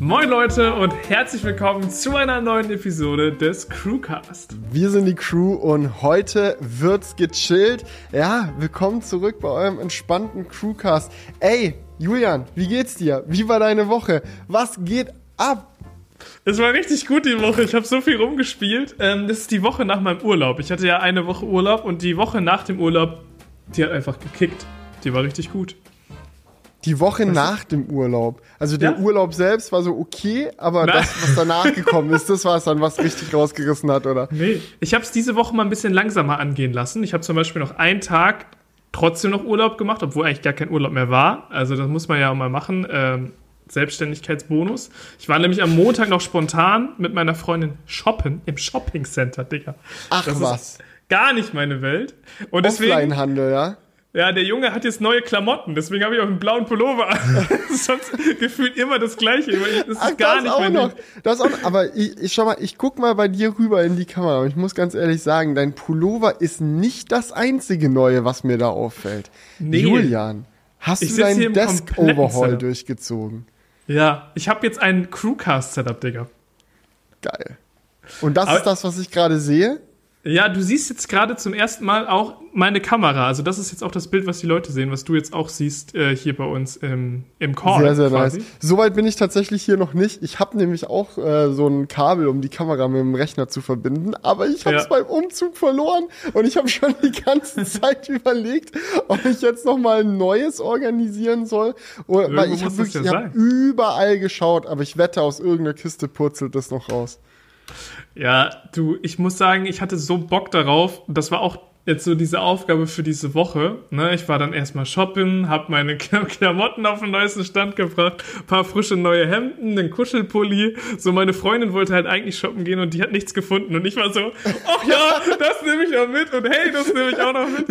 Moin Leute und herzlich willkommen zu einer neuen Episode des Crewcast. Wir sind die Crew und heute wird's gechillt. Ja, willkommen zurück bei eurem entspannten Crewcast. Ey, Julian, wie geht's dir? Wie war deine Woche? Was geht ab? Es war richtig gut die Woche. Ich habe so viel rumgespielt. Ähm, das ist die Woche nach meinem Urlaub. Ich hatte ja eine Woche Urlaub und die Woche nach dem Urlaub, die hat einfach gekickt. Die war richtig gut. Die Woche was nach ist? dem Urlaub. Also der ja? Urlaub selbst war so okay, aber Nein. das, was danach gekommen ist, das war es dann, was richtig rausgerissen hat, oder? Nee. Ich habe es diese Woche mal ein bisschen langsamer angehen lassen. Ich habe zum Beispiel noch einen Tag trotzdem noch Urlaub gemacht, obwohl eigentlich gar kein Urlaub mehr war. Also das muss man ja auch mal machen. Ähm, Selbstständigkeitsbonus. Ich war nämlich am Montag noch spontan mit meiner Freundin shoppen im Shoppingcenter, Digga. Ach das was. gar nicht meine Welt. Und deswegen, Offline-Handel, ja? Ja, der Junge hat jetzt neue Klamotten, deswegen habe ich auch einen blauen Pullover an. Sonst gefühlt immer das Gleiche. Das ist Ach, gar das nicht auch noch. Das auch. Aber ich, ich schau mal, ich guck mal bei dir rüber in die Kamera. Und ich muss ganz ehrlich sagen, dein Pullover ist nicht das einzige Neue, was mir da auffällt. Nee. Julian, hast ich du deinen Desk-Overhaul durchgezogen? Ja, ich habe jetzt ein Crewcast-Setup, Digga. Geil. Und das Aber ist das, was ich gerade sehe? Ja, du siehst jetzt gerade zum ersten Mal auch meine Kamera. Also das ist jetzt auch das Bild, was die Leute sehen, was du jetzt auch siehst äh, hier bei uns im, im Call. Sehr, sehr quasi. nice. Soweit bin ich tatsächlich hier noch nicht. Ich habe nämlich auch äh, so ein Kabel, um die Kamera mit dem Rechner zu verbinden, aber ich habe es ja. beim Umzug verloren und ich habe schon die ganze Zeit überlegt, ob ich jetzt noch mal ein neues organisieren soll. Oder, weil ich habe ja hab überall geschaut, aber ich wette, aus irgendeiner Kiste purzelt das noch raus. Ja, du, ich muss sagen, ich hatte so Bock darauf. Das war auch jetzt so diese Aufgabe für diese Woche. Ne? Ich war dann erstmal shoppen, habe meine Klamotten auf den neuesten Stand gebracht, paar frische neue Hemden, einen Kuschelpulli. So meine Freundin wollte halt eigentlich shoppen gehen und die hat nichts gefunden und ich war so, ach ja, das nehme ich auch mit und hey, das nehme ich auch noch mit.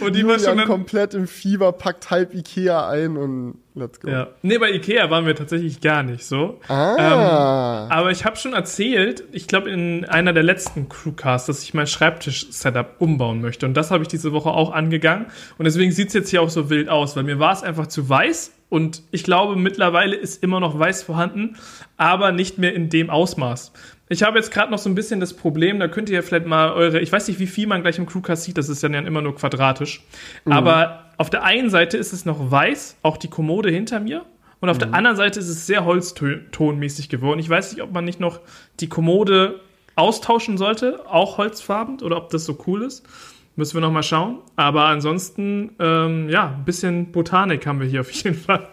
Und die Julian war schon dann komplett im Fieber, packt halb Ikea ein und Let's go. Ja. Nee, bei Ikea waren wir tatsächlich gar nicht so. Ah. Ähm, aber ich habe schon erzählt, ich glaube in einer der letzten Crewcasts, dass ich mein Schreibtisch-Setup umbauen möchte. Und das habe ich diese Woche auch angegangen. Und deswegen sieht es jetzt hier auch so wild aus, weil mir war es einfach zu weiß. Und ich glaube, mittlerweile ist immer noch weiß vorhanden, aber nicht mehr in dem Ausmaß. Ich habe jetzt gerade noch so ein bisschen das Problem, da könnt ihr vielleicht mal eure, ich weiß nicht, wie viel man gleich im Crewcast sieht, das ist ja dann immer nur quadratisch. Mhm. Aber auf der einen Seite ist es noch weiß, auch die Kommode hinter mir. Und auf mhm. der anderen Seite ist es sehr holztonmäßig geworden. Ich weiß nicht, ob man nicht noch die Kommode austauschen sollte, auch holzfarben, oder ob das so cool ist. Müssen wir noch mal schauen. Aber ansonsten, ähm, ja, ein bisschen Botanik haben wir hier auf jeden Fall.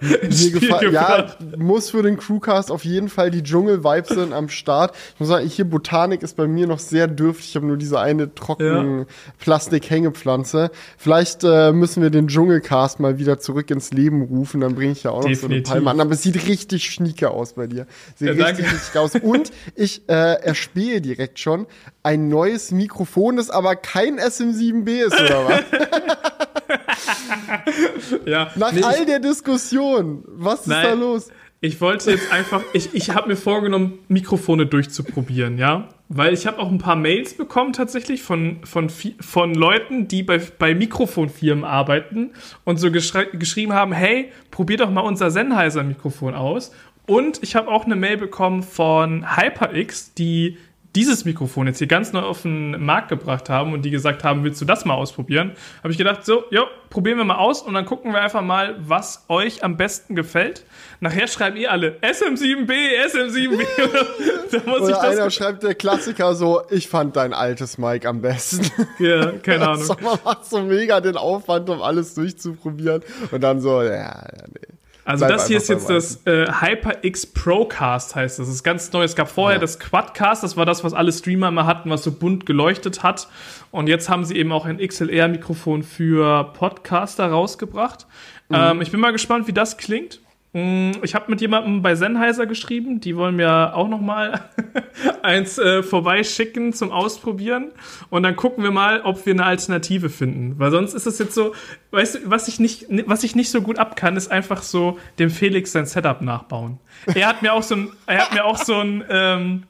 Ja, muss für den Crewcast auf jeden Fall die Dschungel-Vibes sind am Start. Ich muss sagen, hier Botanik ist bei mir noch sehr dürftig. Ich habe nur diese eine trockene ja. Plastik-Hängepflanze. Vielleicht äh, müssen wir den Dschungelcast mal wieder zurück ins Leben rufen. Dann bringe ich ja auch Definitiv. noch so eine Palme an. Aber es sieht richtig schnieke aus bei dir. Sieht ja, richtig, richtig aus. Und ich äh, erspähe direkt schon ein neues Mikrofon, das aber kein SM7 7b ist, oder was? ja, Nach nee, all der Diskussion, was ist nein, da los? Ich wollte jetzt einfach, ich, ich habe mir vorgenommen, Mikrofone durchzuprobieren, ja. Weil ich habe auch ein paar Mails bekommen tatsächlich von, von, von Leuten, die bei, bei Mikrofonfirmen arbeiten und so geschrieben haben, hey, probier doch mal unser Sennheiser-Mikrofon aus. Und ich habe auch eine Mail bekommen von HyperX, die dieses Mikrofon jetzt hier ganz neu auf den Markt gebracht haben und die gesagt haben, willst du das mal ausprobieren? Habe ich gedacht, so, jo, probieren wir mal aus und dann gucken wir einfach mal, was euch am besten gefällt. Nachher schreiben ihr alle SM7B, SM7B. da muss Oder ich das einer schreibt der Klassiker so, ich fand dein altes Mic am besten. Ja, keine Ahnung. Man macht so mega den Aufwand, um alles durchzuprobieren und dann so, ja, ja nee. Also Bleib das hier ist jetzt das äh, HyperX Procast heißt das. Das ist ganz neu. Es gab vorher ja. das Quadcast, das war das, was alle Streamer immer hatten, was so bunt geleuchtet hat. Und jetzt haben sie eben auch ein XLR-Mikrofon für Podcaster rausgebracht. Mhm. Ähm, ich bin mal gespannt, wie das klingt. Mm, ich habe mit jemandem bei Sennheiser geschrieben, die wollen mir auch noch mal eins äh, vorbeischicken zum Ausprobieren und dann gucken wir mal, ob wir eine Alternative finden, weil sonst ist es jetzt so, weißt du, was ich nicht was ich nicht so gut ab kann, ist einfach so dem Felix sein Setup nachbauen. Er hat mir auch so ein er hat mir auch so ein ähm,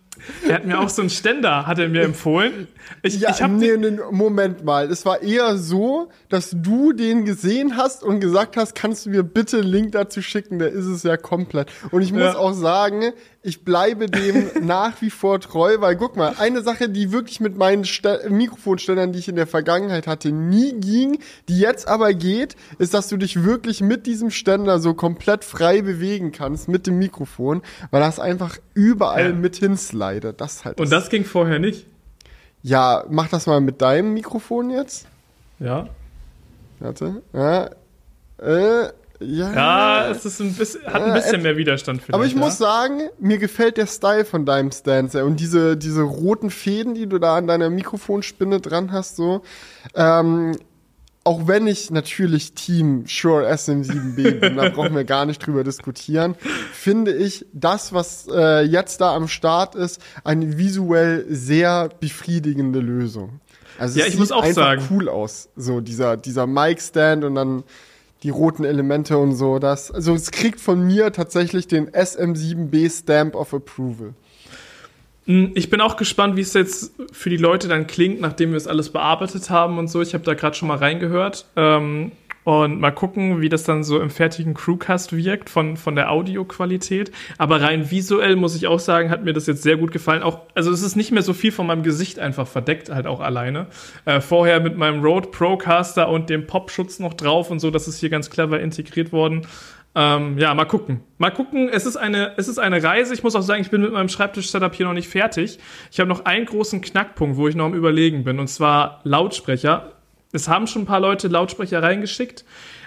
er hat mir auch so einen Ständer, hat er mir empfohlen. Ich, ja, ich hab nee, nee, Moment mal. Es war eher so, dass du den gesehen hast und gesagt hast, kannst du mir bitte einen Link dazu schicken, der ist es ja komplett. Und ich muss ja. auch sagen, ich bleibe dem nach wie vor treu, weil guck mal, eine Sache, die wirklich mit meinen St Mikrofonständern, die ich in der Vergangenheit hatte, nie ging, die jetzt aber geht, ist, dass du dich wirklich mit diesem Ständer so komplett frei bewegen kannst mit dem Mikrofon, weil das einfach überall ja. mit hinslidet. Das halt. Und das ging vorher nicht. Ja, mach das mal mit deinem Mikrofon jetzt. Ja. Warte. Ja. Äh, ja, ja, es ist ein bisschen, hat ein bisschen äh, mehr Widerstand vielleicht. Aber ich ja? muss sagen, mir gefällt der Style von deinem Stand sehr. Und diese, diese roten Fäden, die du da an deiner Mikrofonspinne dran hast, so. Ähm, auch wenn ich natürlich Team Shure SM7B bin, da brauchen wir gar nicht drüber diskutieren, finde ich das, was äh, jetzt da am Start ist, eine visuell sehr befriedigende Lösung. Also ja, es ich muss auch einfach sagen. cool aus, so dieser dieser Mic Stand und dann die roten Elemente und so. Das, also es kriegt von mir tatsächlich den SM7B Stamp of Approval. Hm, ich bin auch gespannt, wie es jetzt für die Leute dann klingt, nachdem wir es alles bearbeitet haben und so. Ich habe da gerade schon mal reingehört. Ähm, und mal gucken, wie das dann so im fertigen Crewcast wirkt von, von der Audioqualität. Aber rein visuell muss ich auch sagen, hat mir das jetzt sehr gut gefallen. Auch, also es ist nicht mehr so viel von meinem Gesicht einfach verdeckt, halt auch alleine. Äh, vorher mit meinem Rode Procaster und dem Popschutz noch drauf und so, das ist hier ganz clever integriert worden. Ähm, ja, mal gucken. Mal gucken. Es ist eine, es ist eine Reise. Ich muss auch sagen, ich bin mit meinem Schreibtisch-Setup hier noch nicht fertig. Ich habe noch einen großen Knackpunkt, wo ich noch am Überlegen bin, und zwar Lautsprecher es haben schon ein paar Leute Lautsprecher reingeschickt,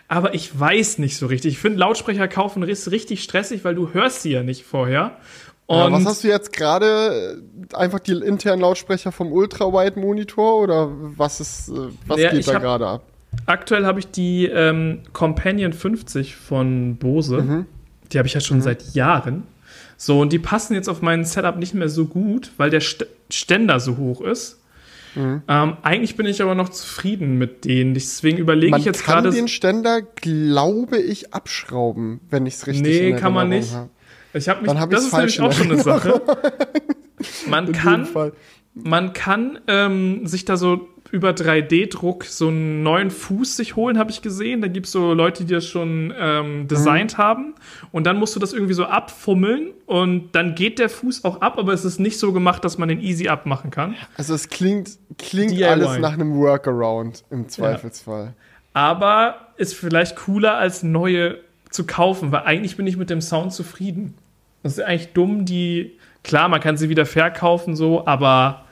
aber ich weiß nicht so richtig. Ich finde Lautsprecher kaufen ist richtig stressig, weil du hörst sie ja nicht vorher. Ja, was hast du jetzt gerade? Einfach die internen Lautsprecher vom Ultra-Wide-Monitor oder was ist, äh, was ja, geht da gerade ab? Aktuell habe ich die ähm, Companion 50 von Bose. Mhm. Die habe ich ja schon mhm. seit Jahren. So, und die passen jetzt auf mein Setup nicht mehr so gut, weil der Ständer so hoch ist. Mhm. Ähm, eigentlich bin ich aber noch zufrieden mit denen. Deswegen überlege ich jetzt gerade. Man kann den Ständer, glaube ich, abschrauben, wenn ich es richtig Nee, kann man nicht. Hab. Ich habe mich. Hab das ist nämlich auch schon eine Sache. Man kann, man kann ähm, sich da so über 3D-Druck so einen neuen Fuß sich holen, habe ich gesehen. Da gibt es so Leute, die das schon ähm, designt mhm. haben. Und dann musst du das irgendwie so abfummeln und dann geht der Fuß auch ab, aber es ist nicht so gemacht, dass man den easy abmachen kann. Also es klingt, klingt alles nach einem Workaround im Zweifelsfall. Ja. Aber ist vielleicht cooler als neue zu kaufen, weil eigentlich bin ich mit dem Sound zufrieden. Das ist eigentlich dumm, die, klar, man kann sie wieder verkaufen so, aber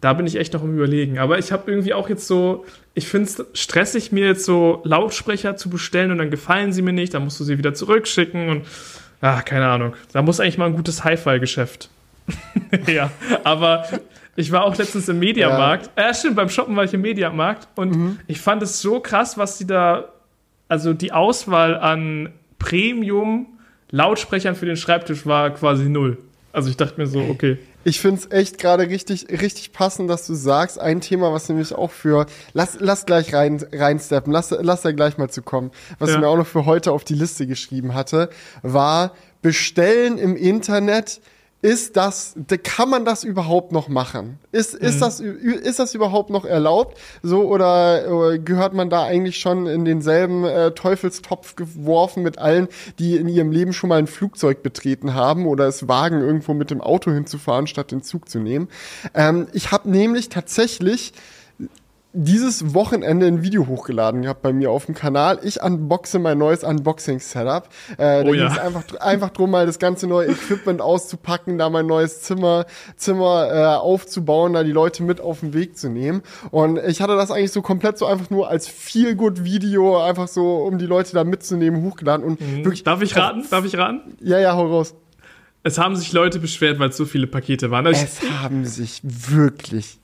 da bin ich echt noch im Überlegen. Aber ich habe irgendwie auch jetzt so, ich finde es stressig, mir jetzt so Lautsprecher zu bestellen und dann gefallen sie mir nicht, dann musst du sie wieder zurückschicken und, ach, keine Ahnung. Da muss eigentlich mal ein gutes Hi-Fi-Geschäft. ja, aber ich war auch letztens im Mediamarkt. Ja. Äh, stimmt, beim Shoppen war ich im Mediamarkt und mhm. ich fand es so krass, was die da, also die Auswahl an Premium Lautsprechern für den Schreibtisch war quasi null. Also ich dachte mir so, okay. Ich finde es echt gerade richtig, richtig passend, dass du sagst, ein Thema, was nämlich auch für, lass, lass gleich rein, reinsteppen, lass, lass da gleich mal zu kommen, was ja. ich mir auch noch für heute auf die Liste geschrieben hatte, war bestellen im Internet ist das, kann man das überhaupt noch machen? Ist, ist, mhm. das, ist das überhaupt noch erlaubt? So, oder, äh, gehört man da eigentlich schon in denselben äh, Teufelstopf geworfen mit allen, die in ihrem Leben schon mal ein Flugzeug betreten haben oder es wagen, irgendwo mit dem Auto hinzufahren, statt den Zug zu nehmen? Ähm, ich habe nämlich tatsächlich dieses Wochenende ein Video hochgeladen gehabt bei mir auf dem Kanal. Ich unboxe mein neues Unboxing-Setup. Äh, da oh, ging es einfach, einfach drum, mal das ganze neue Equipment auszupacken, da mein neues Zimmer, Zimmer äh, aufzubauen, da die Leute mit auf den Weg zu nehmen. Und ich hatte das eigentlich so komplett so einfach nur als Feel-Good-Video, einfach so, um die Leute da mitzunehmen, hochgeladen. Und mhm. wirklich. Darf ich raten? Darf ich raten? Ja, ja, hau raus. Es haben sich Leute beschwert, weil es so viele Pakete waren. Also es haben sich wirklich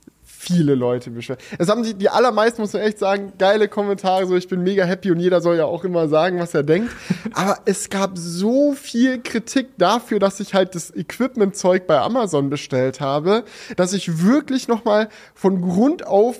viele Leute beschwert. Es haben die, die allermeisten, muss man echt sagen, geile Kommentare, so ich bin mega happy und jeder soll ja auch immer sagen, was er denkt. Aber es gab so viel Kritik dafür, dass ich halt das Equipment-Zeug bei Amazon bestellt habe, dass ich wirklich nochmal von Grund auf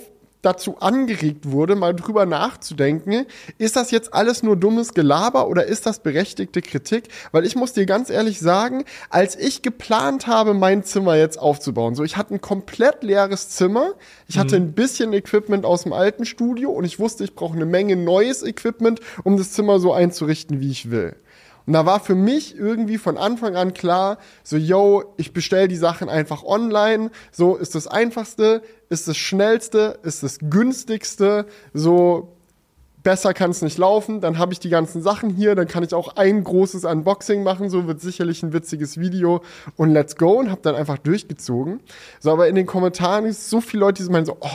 dazu angeregt wurde, mal drüber nachzudenken, ist das jetzt alles nur dummes Gelaber oder ist das berechtigte Kritik? Weil ich muss dir ganz ehrlich sagen, als ich geplant habe, mein Zimmer jetzt aufzubauen, so ich hatte ein komplett leeres Zimmer, ich hatte mhm. ein bisschen Equipment aus dem alten Studio und ich wusste, ich brauche eine Menge neues Equipment, um das Zimmer so einzurichten, wie ich will. Und da war für mich irgendwie von Anfang an klar, so, yo, ich bestell die Sachen einfach online, so ist das einfachste, ist das schnellste, ist das günstigste, so besser kann es nicht laufen, dann habe ich die ganzen Sachen hier, dann kann ich auch ein großes Unboxing machen, so wird sicherlich ein witziges Video. Und let's go. Und habe dann einfach durchgezogen. So, aber in den Kommentaren ist so viele Leute, die meinen so, oh,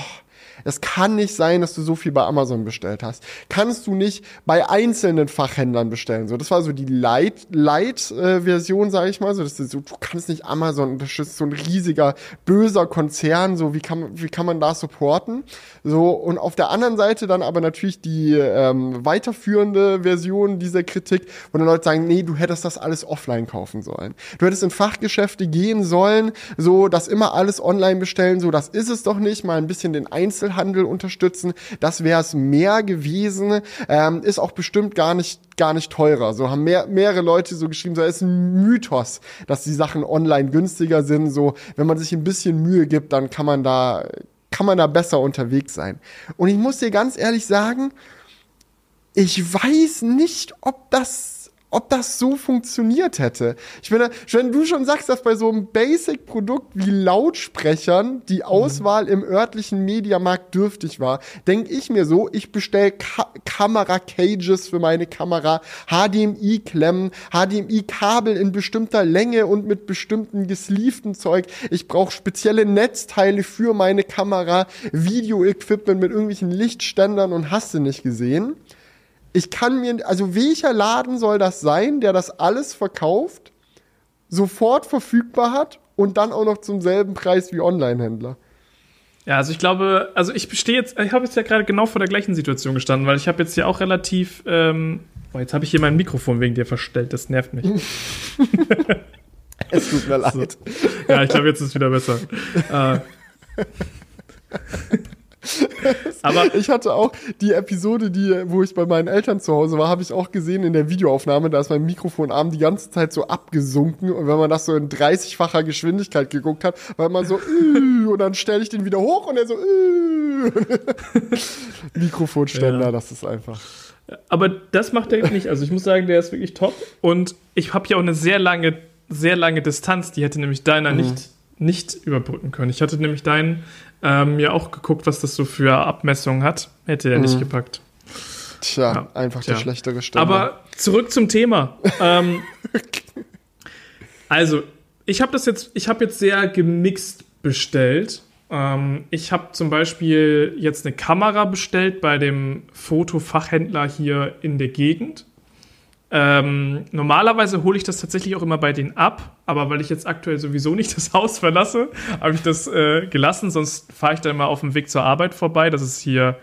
es kann nicht sein, dass du so viel bei Amazon bestellt hast. Kannst du nicht bei einzelnen Fachhändlern bestellen. So, das war so die Light Light äh, Version, sage ich mal. So, das ist so, du kannst nicht Amazon unterstützen, so ein riesiger böser Konzern. So, wie kann wie kann man da supporten? So und auf der anderen Seite dann aber natürlich die ähm, weiterführende Version dieser Kritik, wo dann Leute sagen, nee, du hättest das alles offline kaufen sollen. Du hättest in Fachgeschäfte gehen sollen, so das immer alles online bestellen. So, das ist es doch nicht. Mal ein bisschen den Einzel Einzelhandel unterstützen. Das wäre es mehr gewesen. Ähm, ist auch bestimmt gar nicht gar nicht teurer. So haben mehr, mehrere Leute so geschrieben, so ist ein Mythos, dass die Sachen online günstiger sind. So, wenn man sich ein bisschen Mühe gibt, dann kann man da kann man da besser unterwegs sein. Und ich muss dir ganz ehrlich sagen, ich weiß nicht, ob das ob das so funktioniert hätte. Ich meine, wenn du schon sagst, dass bei so einem Basic-Produkt wie Lautsprechern die Auswahl im örtlichen Mediamarkt dürftig war, denke ich mir so, ich bestelle Ka Kamera-Cages für meine Kamera, HDMI-Klemmen, HDMI-Kabel in bestimmter Länge und mit bestimmten gesleeften Zeug. Ich brauche spezielle Netzteile für meine Kamera, Video-Equipment mit irgendwelchen Lichtständern und hast du nicht gesehen ich kann mir, also welcher Laden soll das sein, der das alles verkauft, sofort verfügbar hat und dann auch noch zum selben Preis wie Online-Händler? Ja, also ich glaube, also ich bestehe jetzt, ich habe jetzt ja gerade genau vor der gleichen Situation gestanden, weil ich habe jetzt ja auch relativ, ähm, oh, jetzt habe ich hier mein Mikrofon wegen dir verstellt, das nervt mich. es tut mir leid. So. Ja, ich glaube, jetzt ist es wieder besser. äh. Aber ich hatte auch die Episode, die, wo ich bei meinen Eltern zu Hause war, habe ich auch gesehen in der Videoaufnahme, da ist mein Mikrofonarm die ganze Zeit so abgesunken und wenn man das so in 30-facher Geschwindigkeit geguckt hat, war man so und dann stelle ich den wieder hoch und er so Mikrofonständer, ja. das ist einfach. Aber das macht er nicht. Also ich muss sagen, der ist wirklich top und ich habe ja auch eine sehr lange, sehr lange Distanz. Die hätte nämlich deiner mhm. nicht nicht überbrücken können. Ich hatte nämlich deinen ähm, ja auch geguckt, was das so für Abmessungen hat. Hätte er mhm. nicht gepackt. Tja, ja, einfach tja. der schlechtere Ständer. Aber zurück zum Thema. ähm, also, ich habe das jetzt, ich habe jetzt sehr gemixt bestellt. Ähm, ich habe zum Beispiel jetzt eine Kamera bestellt bei dem Fotofachhändler hier in der Gegend. Ähm, normalerweise hole ich das tatsächlich auch immer bei denen ab, aber weil ich jetzt aktuell sowieso nicht das Haus verlasse, habe ich das äh, gelassen. Sonst fahre ich dann mal auf dem Weg zur Arbeit vorbei. Das ist hier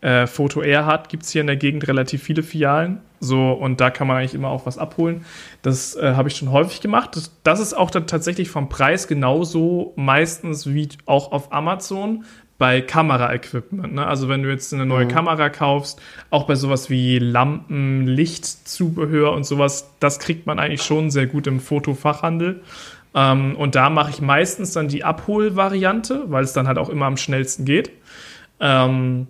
äh, Foto Erhard, gibt es hier in der Gegend relativ viele Filialen. So, und da kann man eigentlich immer auch was abholen. Das äh, habe ich schon häufig gemacht. Das, das ist auch dann tatsächlich vom Preis genauso meistens wie auch auf Amazon bei Kameraequipment. Ne? Also wenn du jetzt eine neue mhm. Kamera kaufst, auch bei sowas wie Lampen, Lichtzubehör und sowas, das kriegt man eigentlich schon sehr gut im Fotofachhandel. Ähm, und da mache ich meistens dann die Abholvariante, weil es dann halt auch immer am schnellsten geht. Ähm,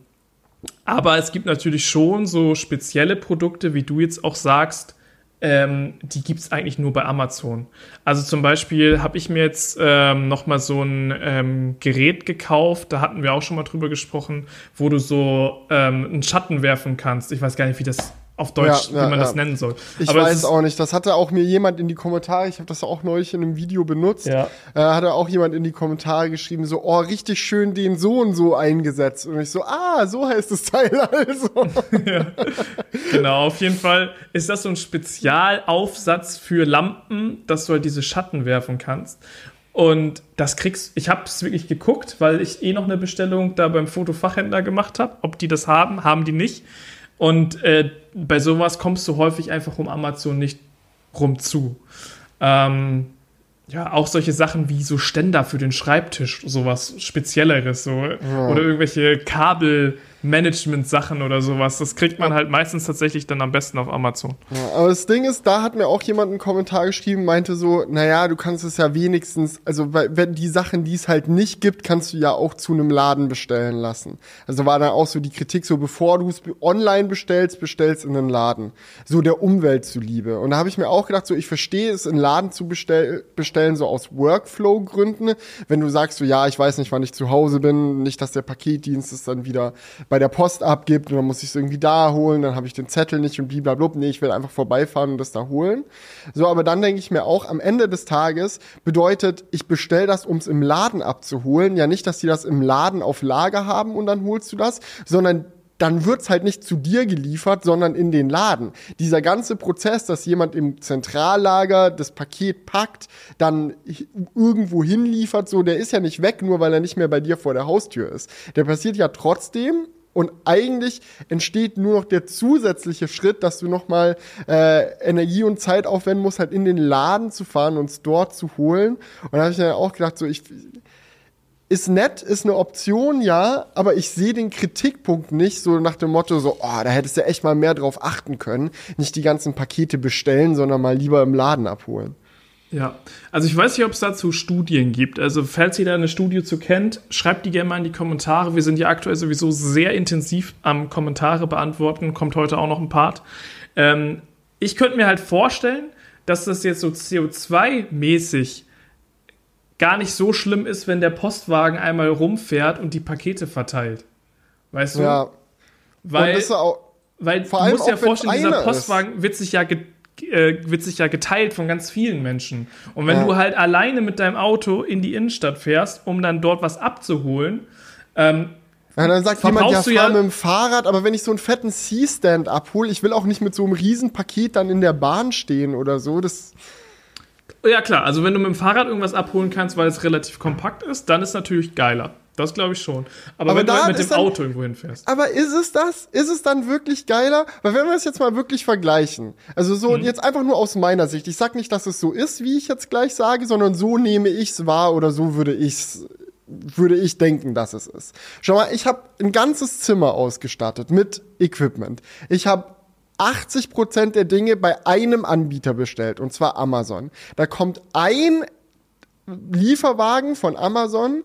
aber es gibt natürlich schon so spezielle Produkte, wie du jetzt auch sagst, ähm, die gibt es eigentlich nur bei Amazon. Also zum Beispiel habe ich mir jetzt ähm, noch mal so ein ähm, Gerät gekauft, da hatten wir auch schon mal drüber gesprochen, wo du so ähm, einen Schatten werfen kannst. Ich weiß gar nicht, wie das auf Deutsch, ja, ja, wie man ja. das nennen soll. Ich Aber weiß es auch nicht. Das hatte auch mir jemand in die Kommentare, ich habe das auch neulich in einem Video benutzt, ja. äh, hatte auch jemand in die Kommentare geschrieben, so, oh, richtig schön den so und so eingesetzt. Und ich so, ah, so heißt das Teil also. Genau, auf jeden Fall ist das so ein Spezialaufsatz für Lampen, dass du halt diese Schatten werfen kannst. Und das kriegst ich habe es wirklich geguckt, weil ich eh noch eine Bestellung da beim Fotofachhändler gemacht habe, ob die das haben, haben die nicht. Und äh, bei sowas kommst du häufig einfach um Amazon nicht rum zu. Ähm, ja, auch solche Sachen wie so Ständer für den Schreibtisch, sowas Spezielleres, so. Ja. Oder irgendwelche Kabel, Management-Sachen oder sowas. Das kriegt man halt meistens tatsächlich dann am besten auf Amazon. Ja, aber das Ding ist, da hat mir auch jemand einen Kommentar geschrieben, meinte so, naja, du kannst es ja wenigstens, also wenn die Sachen, die es halt nicht gibt, kannst du ja auch zu einem Laden bestellen lassen. Also war dann auch so die Kritik, so bevor du es online bestellst, bestellst in einen Laden. So der Umwelt zuliebe. Und da habe ich mir auch gedacht, so ich verstehe es, in Laden zu bestell bestellen, so aus Workflow-Gründen. Wenn du sagst so, ja, ich weiß nicht, wann ich zu Hause bin, nicht, dass der Paketdienst es dann wieder bei bei der Post abgibt und dann muss ich es irgendwie da holen, dann habe ich den Zettel nicht und blablabla. Nee, ich will einfach vorbeifahren und das da holen. So, aber dann denke ich mir auch, am Ende des Tages bedeutet, ich bestell das, um es im Laden abzuholen. Ja, nicht, dass die das im Laden auf Lager haben und dann holst du das, sondern dann wird's halt nicht zu dir geliefert, sondern in den Laden. Dieser ganze Prozess, dass jemand im Zentrallager das Paket packt, dann irgendwo hinliefert, so, der ist ja nicht weg, nur weil er nicht mehr bei dir vor der Haustür ist. Der passiert ja trotzdem und eigentlich entsteht nur noch der zusätzliche Schritt, dass du nochmal äh, Energie und Zeit aufwenden musst, halt in den Laden zu fahren und es dort zu holen. Und da habe ich dann auch gedacht, so ich ist nett, ist eine Option, ja, aber ich sehe den Kritikpunkt nicht so nach dem Motto so, oh, da hättest du echt mal mehr drauf achten können, nicht die ganzen Pakete bestellen, sondern mal lieber im Laden abholen. Ja, also ich weiß nicht, ob es dazu Studien gibt. Also falls ihr da eine Studie zu kennt, schreibt die gerne mal in die Kommentare. Wir sind ja aktuell sowieso sehr intensiv am Kommentare beantworten. Kommt heute auch noch ein Part. Ähm, ich könnte mir halt vorstellen, dass das jetzt so CO2-mäßig gar nicht so schlimm ist, wenn der Postwagen einmal rumfährt und die Pakete verteilt. Weißt du? Ja. Weil, auch, weil du musst ja vorstellen, dieser Postwagen ist. wird sich ja äh, wird sich ja geteilt von ganz vielen Menschen. Und wenn ja. du halt alleine mit deinem Auto in die Innenstadt fährst, um dann dort was abzuholen, ähm, ja, dann sagt jemand, ja, fahr ja mit dem Fahrrad, aber wenn ich so einen fetten C-Stand abhole, ich will auch nicht mit so einem Riesenpaket dann in der Bahn stehen oder so. Das ja, klar, also wenn du mit dem Fahrrad irgendwas abholen kannst, weil es relativ kompakt ist, dann ist es natürlich geiler. Das glaube ich schon. Aber, aber wenn du halt mit dem dann, Auto irgendwo hinfährst. Aber ist es das? Ist es dann wirklich geiler? Weil wenn wir es jetzt mal wirklich vergleichen, also so mhm. jetzt einfach nur aus meiner Sicht, ich sag nicht, dass es so ist, wie ich jetzt gleich sage, sondern so nehme ich es wahr oder so würde ich würde ich denken, dass es ist. Schau mal, ich habe ein ganzes Zimmer ausgestattet mit Equipment. Ich habe 80 Prozent der Dinge bei einem Anbieter bestellt, und zwar Amazon. Da kommt ein Lieferwagen von Amazon,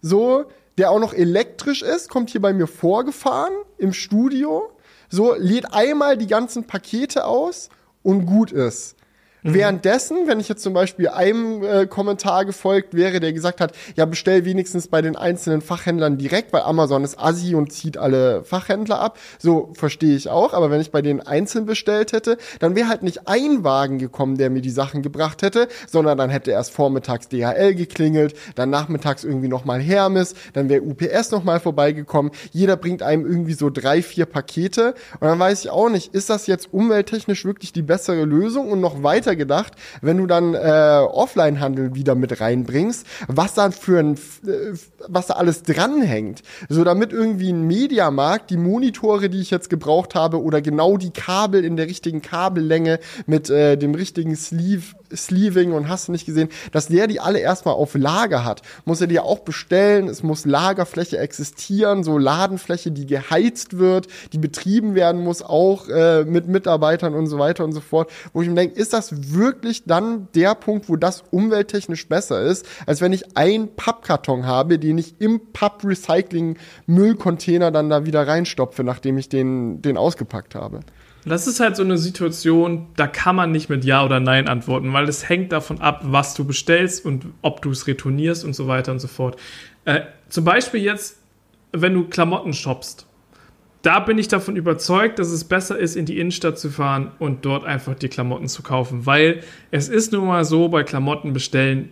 so, der auch noch elektrisch ist, kommt hier bei mir vorgefahren im Studio, so, lädt einmal die ganzen Pakete aus und gut ist. Mhm. Währenddessen, wenn ich jetzt zum Beispiel einem äh, Kommentar gefolgt wäre, der gesagt hat, ja, bestell wenigstens bei den einzelnen Fachhändlern direkt, weil Amazon ist assi und zieht alle Fachhändler ab. So verstehe ich auch, aber wenn ich bei denen einzeln bestellt hätte, dann wäre halt nicht ein Wagen gekommen, der mir die Sachen gebracht hätte, sondern dann hätte erst vormittags DHL geklingelt, dann nachmittags irgendwie nochmal Hermes, dann wäre UPS nochmal vorbeigekommen. Jeder bringt einem irgendwie so drei, vier Pakete und dann weiß ich auch nicht, ist das jetzt umwelttechnisch wirklich die bessere Lösung und noch weiter weitergedacht, wenn du dann äh, Offline-Handel wieder mit reinbringst, was da für ein, äh, was da alles dranhängt. So damit irgendwie ein Mediamarkt die Monitore, die ich jetzt gebraucht habe, oder genau die Kabel in der richtigen Kabellänge mit äh, dem richtigen Sleeve, Sleeving und hast du nicht gesehen, dass der die alle erstmal auf Lager hat. Muss er dir auch bestellen, es muss Lagerfläche existieren, so Ladenfläche, die geheizt wird, die betrieben werden muss, auch äh, mit Mitarbeitern und so weiter und so fort. Wo ich mir denke, ist das wirklich dann der Punkt, wo das umwelttechnisch besser ist, als wenn ich einen Pappkarton habe, den ich im Papp-Recycling-Müllcontainer dann da wieder reinstopfe, nachdem ich den, den ausgepackt habe. Das ist halt so eine Situation, da kann man nicht mit Ja oder Nein antworten, weil es hängt davon ab, was du bestellst und ob du es retournierst und so weiter und so fort. Äh, zum Beispiel jetzt, wenn du Klamotten shoppst da bin ich davon überzeugt, dass es besser ist, in die Innenstadt zu fahren und dort einfach die Klamotten zu kaufen. Weil es ist nun mal so, bei Klamotten bestellen,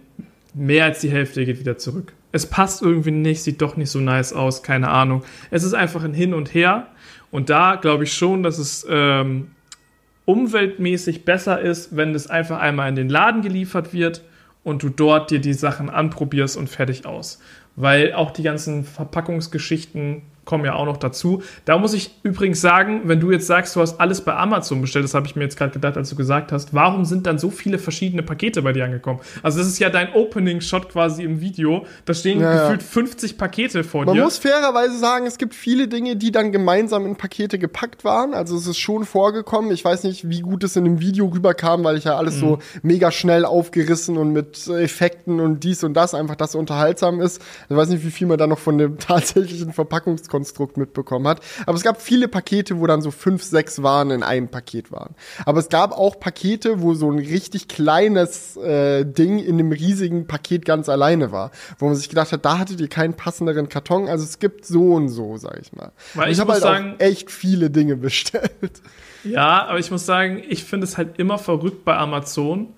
mehr als die Hälfte geht wieder zurück. Es passt irgendwie nicht, sieht doch nicht so nice aus, keine Ahnung. Es ist einfach ein Hin und Her. Und da glaube ich schon, dass es ähm, umweltmäßig besser ist, wenn es einfach einmal in den Laden geliefert wird und du dort dir die Sachen anprobierst und fertig aus. Weil auch die ganzen Verpackungsgeschichten kommen ja auch noch dazu. Da muss ich übrigens sagen, wenn du jetzt sagst, du hast alles bei Amazon bestellt, das habe ich mir jetzt gerade gedacht, als du gesagt hast, warum sind dann so viele verschiedene Pakete bei dir angekommen? Also das ist ja dein Opening-Shot quasi im Video. Da stehen ja, gefühlt ja. 50 Pakete vor Man dir. Man muss fairerweise sagen, es gibt viele Dinge, die dann gemeinsam in Pakete gepackt waren. Also es ist schon vorgekommen. Ich weiß nicht, wie gut es in dem Video rüberkam, weil ich ja alles mhm. so mega schnell aufgerissen und mit Effekten und dies und das einfach das unterhaltsam ist. Ich weiß nicht, wie viel man da noch von dem tatsächlichen Verpackungskonstrukt mitbekommen hat. Aber es gab viele Pakete, wo dann so fünf, sechs Waren in einem Paket waren. Aber es gab auch Pakete, wo so ein richtig kleines äh, Ding in einem riesigen Paket ganz alleine war. Wo man sich gedacht hat, da hattet ihr keinen passenderen Karton. Also es gibt so und so, sag ich mal. Weil ich, ich habe halt sagen, auch echt viele Dinge bestellt. Ja, aber ich muss sagen, ich finde es halt immer verrückt bei Amazon,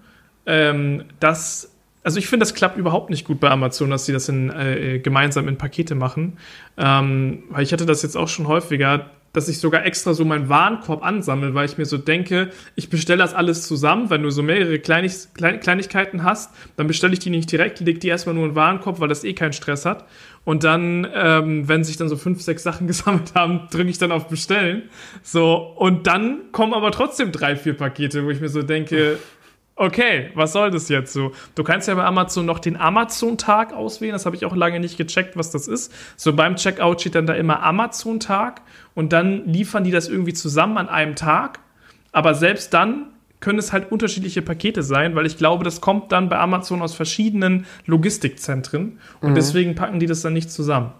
ähm, dass also ich finde, das klappt überhaupt nicht gut bei Amazon, dass sie das in, äh, gemeinsam in Pakete machen. Ähm, weil ich hatte das jetzt auch schon häufiger, dass ich sogar extra so meinen Warenkorb ansammle, weil ich mir so denke, ich bestelle das alles zusammen. Wenn du so mehrere Kleinig Klein Kleinigkeiten hast, dann bestelle ich die nicht direkt, leg die erstmal nur in den Warenkorb, weil das eh keinen Stress hat. Und dann, ähm, wenn sich dann so fünf, sechs Sachen gesammelt haben, drücke ich dann auf Bestellen. So, und dann kommen aber trotzdem drei, vier Pakete, wo ich mir so denke, okay, was soll das jetzt so? Du kannst ja bei Amazon noch den Amazon-Tag auswählen. Das habe ich auch lange nicht gecheckt, was das ist. So beim Checkout steht dann da immer Amazon-Tag und dann liefern die das irgendwie zusammen an einem Tag. Aber selbst dann können es halt unterschiedliche Pakete sein, weil ich glaube, das kommt dann bei Amazon aus verschiedenen Logistikzentren und mhm. deswegen packen die das dann nicht zusammen.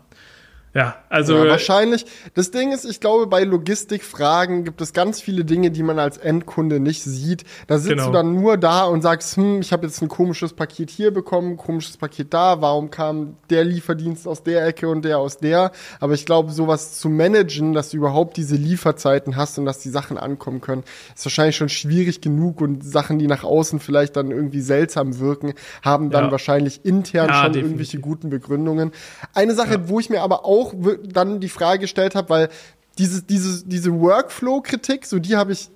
Ja, also. Ja, wahrscheinlich. Das Ding ist, ich glaube, bei Logistikfragen gibt es ganz viele Dinge, die man als Endkunde nicht sieht. Da sitzt genau. du dann nur da und sagst, hm, ich habe jetzt ein komisches Paket hier bekommen, komisches Paket da, warum kam der Lieferdienst aus der Ecke und der aus der? Aber ich glaube, sowas zu managen, dass du überhaupt diese Lieferzeiten hast und dass die Sachen ankommen können, ist wahrscheinlich schon schwierig genug und Sachen, die nach außen vielleicht dann irgendwie seltsam wirken, haben dann ja. wahrscheinlich intern ja, schon definitiv. irgendwelche guten Begründungen. Eine Sache, wo ich mir aber auch auch dann die Frage gestellt habe, weil diese, diese, diese Workflow-Kritik, so die habe ich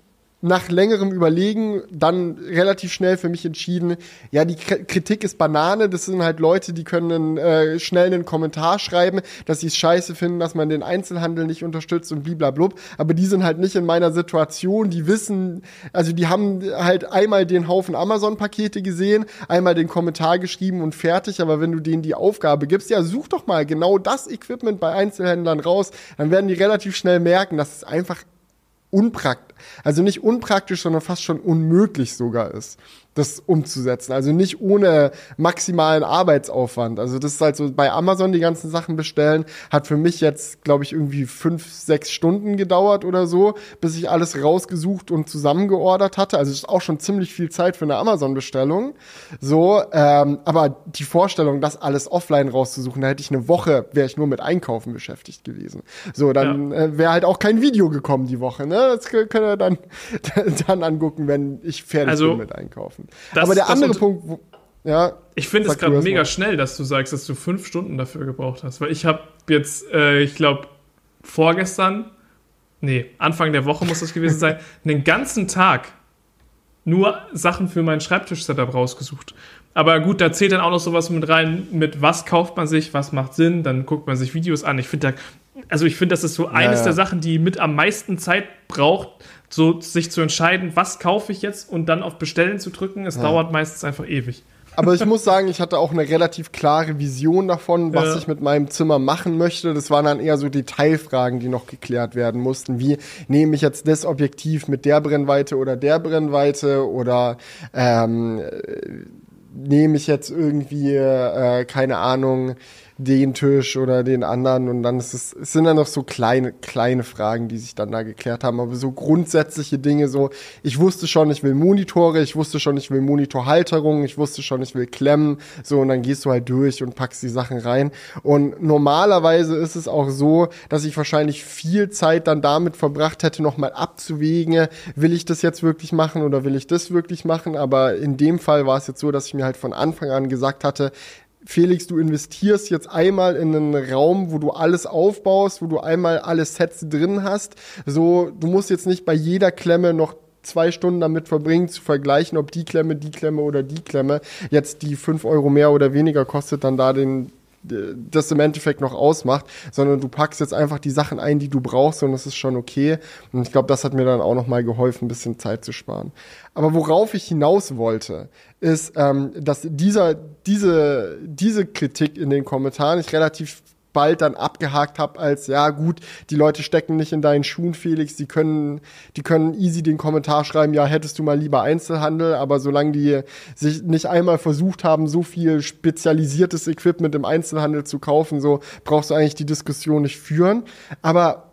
nach längerem Überlegen dann relativ schnell für mich entschieden, ja, die Kritik ist Banane, das sind halt Leute, die können äh, schnell einen Kommentar schreiben, dass sie es scheiße finden, dass man den Einzelhandel nicht unterstützt und bliblablub, aber die sind halt nicht in meiner Situation, die wissen, also die haben halt einmal den Haufen Amazon-Pakete gesehen, einmal den Kommentar geschrieben und fertig, aber wenn du denen die Aufgabe gibst, ja, such doch mal genau das Equipment bei Einzelhändlern raus, dann werden die relativ schnell merken, dass es einfach unpraktisch, also nicht unpraktisch, sondern fast schon unmöglich sogar ist das umzusetzen. Also nicht ohne maximalen Arbeitsaufwand. Also das ist halt so bei Amazon die ganzen Sachen bestellen, hat für mich jetzt, glaube ich, irgendwie fünf, sechs Stunden gedauert oder so, bis ich alles rausgesucht und zusammengeordert hatte. Also es ist auch schon ziemlich viel Zeit für eine Amazon-Bestellung. So, ähm, aber die Vorstellung, das alles offline rauszusuchen, da hätte ich eine Woche, wäre ich nur mit Einkaufen beschäftigt gewesen. So, dann ja. äh, wäre halt auch kein Video gekommen die Woche. Ne? Das können wir dann, dann angucken, wenn ich fertig also, bin mit Einkaufen. Das, Aber der andere Punkt, wo, ja. Ich finde es gerade mega mal. schnell, dass du sagst, dass du fünf Stunden dafür gebraucht hast. Weil ich habe jetzt, äh, ich glaube, vorgestern, nee, Anfang der Woche muss das gewesen sein, einen ganzen Tag nur Sachen für mein Schreibtisch-Setup rausgesucht. Aber gut, da zählt dann auch noch sowas mit rein, mit was kauft man sich, was macht Sinn, dann guckt man sich Videos an. Ich finde also ich finde, das ist so eines ja. der Sachen, die mit am meisten Zeit braucht, so sich zu entscheiden, was kaufe ich jetzt und dann auf Bestellen zu drücken. Es ja. dauert meistens einfach ewig. Aber ich muss sagen, ich hatte auch eine relativ klare Vision davon, was ja. ich mit meinem Zimmer machen möchte. Das waren dann eher so Detailfragen, die noch geklärt werden mussten. Wie nehme ich jetzt das Objektiv mit der Brennweite oder der Brennweite oder ähm, nehme ich jetzt irgendwie, äh, keine Ahnung, den Tisch oder den anderen und dann ist es, es sind dann noch so kleine, kleine Fragen, die sich dann da geklärt haben, aber so grundsätzliche Dinge, so, ich wusste schon, ich will Monitore, ich wusste schon, ich will Monitorhalterung, ich wusste schon, ich will Klemmen, so, und dann gehst du halt durch und packst die Sachen rein. Und normalerweise ist es auch so, dass ich wahrscheinlich viel Zeit dann damit verbracht hätte, nochmal abzuwägen, will ich das jetzt wirklich machen oder will ich das wirklich machen, aber in dem Fall war es jetzt so, dass ich mir halt von Anfang an gesagt hatte, Felix, du investierst jetzt einmal in einen Raum, wo du alles aufbaust, wo du einmal alle Sets drin hast. So, du musst jetzt nicht bei jeder Klemme noch zwei Stunden damit verbringen, zu vergleichen, ob die Klemme, die Klemme oder die Klemme jetzt die fünf Euro mehr oder weniger kostet, dann da den das im Endeffekt noch ausmacht, sondern du packst jetzt einfach die Sachen ein, die du brauchst und es ist schon okay. Und ich glaube, das hat mir dann auch noch mal geholfen, ein bisschen Zeit zu sparen. Aber worauf ich hinaus wollte, ist, ähm, dass dieser, diese, diese Kritik in den Kommentaren ich relativ bald dann abgehakt habe als ja gut, die Leute stecken nicht in deinen Schuhen, Felix, die können die können easy den Kommentar schreiben, ja, hättest du mal lieber Einzelhandel, aber solange die sich nicht einmal versucht haben, so viel spezialisiertes Equipment im Einzelhandel zu kaufen, so brauchst du eigentlich die Diskussion nicht führen, aber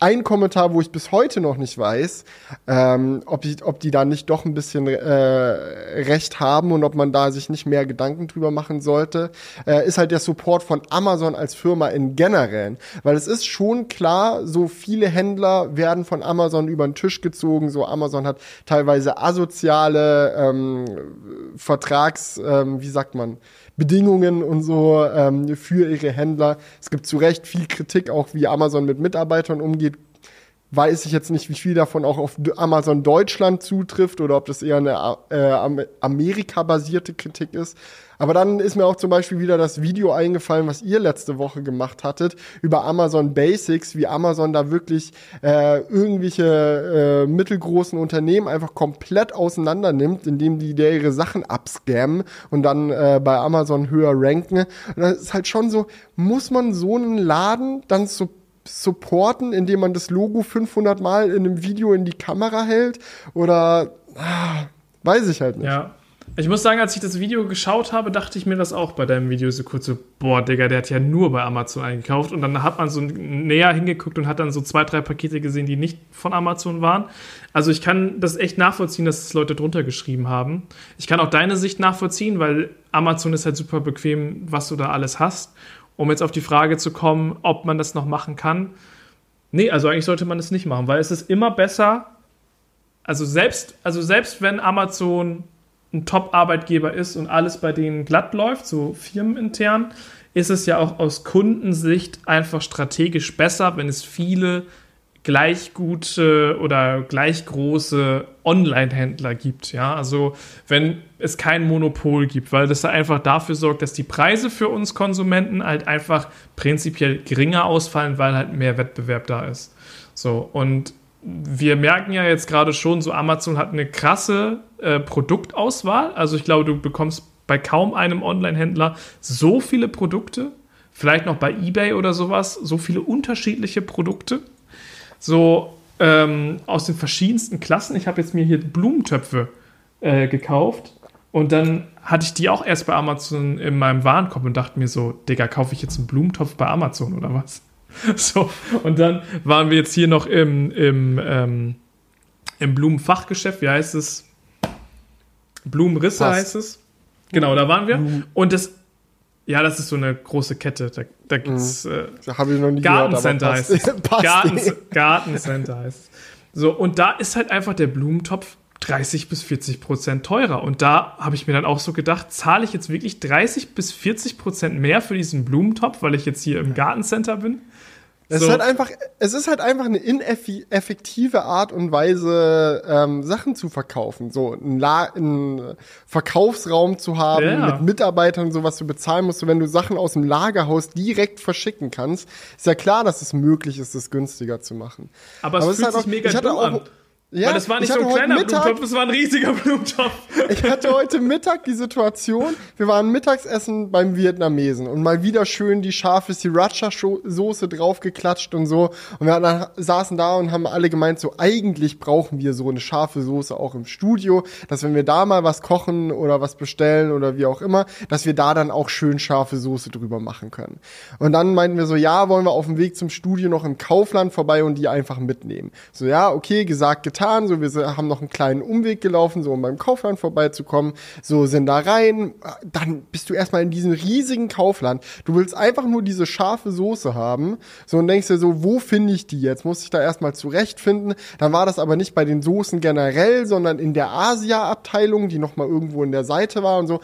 ein Kommentar, wo ich bis heute noch nicht weiß, ähm, ob, ich, ob die da nicht doch ein bisschen äh, recht haben und ob man da sich nicht mehr Gedanken drüber machen sollte, äh, ist halt der Support von Amazon als Firma in generellen. Weil es ist schon klar, so viele Händler werden von Amazon über den Tisch gezogen. So Amazon hat teilweise asoziale ähm, Vertrags, ähm, wie sagt man, Bedingungen und so ähm, für ihre Händler. Es gibt zu Recht viel Kritik, auch wie Amazon mit Mitarbeitern umgeht. Weiß ich jetzt nicht, wie viel davon auch auf Amazon Deutschland zutrifft oder ob das eher eine äh, Amerika-basierte Kritik ist. Aber dann ist mir auch zum Beispiel wieder das Video eingefallen, was ihr letzte Woche gemacht hattet, über Amazon Basics, wie Amazon da wirklich äh, irgendwelche äh, mittelgroßen Unternehmen einfach komplett auseinander nimmt, indem die der ihre Sachen abscammen und dann äh, bei Amazon höher ranken. Und das ist halt schon so, muss man so einen Laden dann so supporten, indem man das Logo 500 Mal in einem Video in die Kamera hält? Oder ah, weiß ich halt nicht. Ja. Ich muss sagen, als ich das Video geschaut habe, dachte ich mir das auch bei deinem Video so kurz so, boah, Digga, der hat ja nur bei Amazon eingekauft. Und dann hat man so näher hingeguckt und hat dann so zwei, drei Pakete gesehen, die nicht von Amazon waren. Also ich kann das echt nachvollziehen, dass es Leute drunter geschrieben haben. Ich kann auch deine Sicht nachvollziehen, weil Amazon ist halt super bequem, was du da alles hast. Um jetzt auf die Frage zu kommen, ob man das noch machen kann. Nee, also eigentlich sollte man es nicht machen, weil es ist immer besser, also selbst, also selbst wenn Amazon ein Top-Arbeitgeber ist und alles bei denen glatt läuft, so firmenintern, ist es ja auch aus Kundensicht einfach strategisch besser, wenn es viele gleich gute oder gleich große Online-Händler gibt. Ja, also wenn es kein Monopol gibt, weil das einfach dafür sorgt, dass die Preise für uns Konsumenten halt einfach prinzipiell geringer ausfallen, weil halt mehr Wettbewerb da ist. So und wir merken ja jetzt gerade schon, so Amazon hat eine krasse äh, Produktauswahl. Also ich glaube, du bekommst bei kaum einem Online-Händler so viele Produkte. Vielleicht noch bei eBay oder sowas, so viele unterschiedliche Produkte. So ähm, aus den verschiedensten Klassen. Ich habe jetzt mir hier Blumentöpfe äh, gekauft und dann hatte ich die auch erst bei Amazon in meinem Warenkorb und dachte mir so, Digga, kaufe ich jetzt einen Blumentopf bei Amazon oder was? So, und dann waren wir jetzt hier noch im, im, ähm, im Blumenfachgeschäft, wie heißt es? Blumenrisse Passt. heißt es. Genau, da waren wir. Und das, ja, das ist so eine große Kette. Da, da gibt's mhm. äh, Habe ich noch nie Gartencenter gehört, heißt es. Garten, Gartencenter heißt es. So, und da ist halt einfach der Blumentopf 30 bis 40 Prozent teurer. Und da habe ich mir dann auch so gedacht, zahle ich jetzt wirklich 30 bis 40 Prozent mehr für diesen Blumentopf, weil ich jetzt hier im Gartencenter bin? Es, so. ist halt einfach, es ist halt einfach eine ineffektive Art und Weise, ähm, Sachen zu verkaufen. So einen, La einen Verkaufsraum zu haben, ja. mit Mitarbeitern und so, was du bezahlen musst. So, wenn du Sachen aus dem Lagerhaus direkt verschicken kannst, ist ja klar, dass es möglich ist, es günstiger zu machen. Aber, Aber es, fühlt halt sich auch, mega ich hatte auch, an. Ja, Weil das war nicht so ein kleiner Mittag, Blumentopf, das war ein riesiger Blumentopf. Ich hatte heute Mittag die Situation, wir waren Mittagsessen beim Vietnamesen und mal wieder schön die scharfe Sriracha-Soße draufgeklatscht und so. Und wir dann saßen da und haben alle gemeint, so eigentlich brauchen wir so eine scharfe Soße auch im Studio, dass wenn wir da mal was kochen oder was bestellen oder wie auch immer, dass wir da dann auch schön scharfe Soße drüber machen können. Und dann meinten wir so, ja, wollen wir auf dem Weg zum Studio noch im Kaufland vorbei und die einfach mitnehmen. So, ja, okay, gesagt, getan getan, so wir haben noch einen kleinen Umweg gelaufen, so um beim Kaufland vorbeizukommen, so sind da rein, dann bist du erstmal in diesem riesigen Kaufland. Du willst einfach nur diese scharfe Soße haben, so und denkst dir so, wo finde ich die jetzt? Muss ich da erstmal zurechtfinden? Dann war das aber nicht bei den Soßen generell, sondern in der Asia-Abteilung, die nochmal irgendwo in der Seite war und so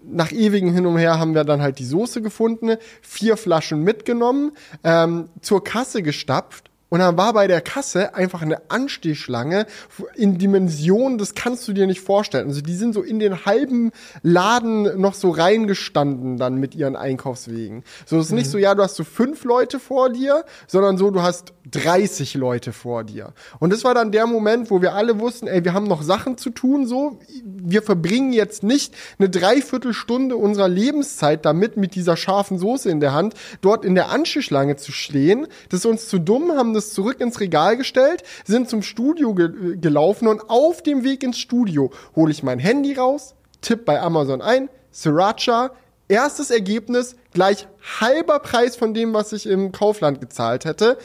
nach ewigen Hin und Her haben wir dann halt die Soße gefunden, vier Flaschen mitgenommen, ähm, zur Kasse gestapft Und dann war bei der Kasse einfach eine Anstehschlange in Dimensionen, das kannst du dir nicht vorstellen. Also die sind so in den halben Laden noch so reingestanden dann mit ihren Einkaufswegen. So es ist mhm. nicht so, ja, du hast so fünf Leute vor dir, sondern so, du hast 30 Leute vor dir. Und das war dann der Moment, wo wir alle wussten, ey, wir haben noch Sachen zu tun, so. Wir verbringen jetzt nicht eine Dreiviertelstunde unserer Lebenszeit damit, mit dieser scharfen Soße in der Hand, dort in der Anstehschlange zu stehen. Das ist uns zu dumm, haben das zurück ins Regal gestellt, sind zum Studio ge gelaufen und auf dem Weg ins Studio hole ich mein Handy raus, tipp bei Amazon ein, Sriracha, erstes Ergebnis gleich halber Preis von dem, was ich im Kaufland gezahlt hätte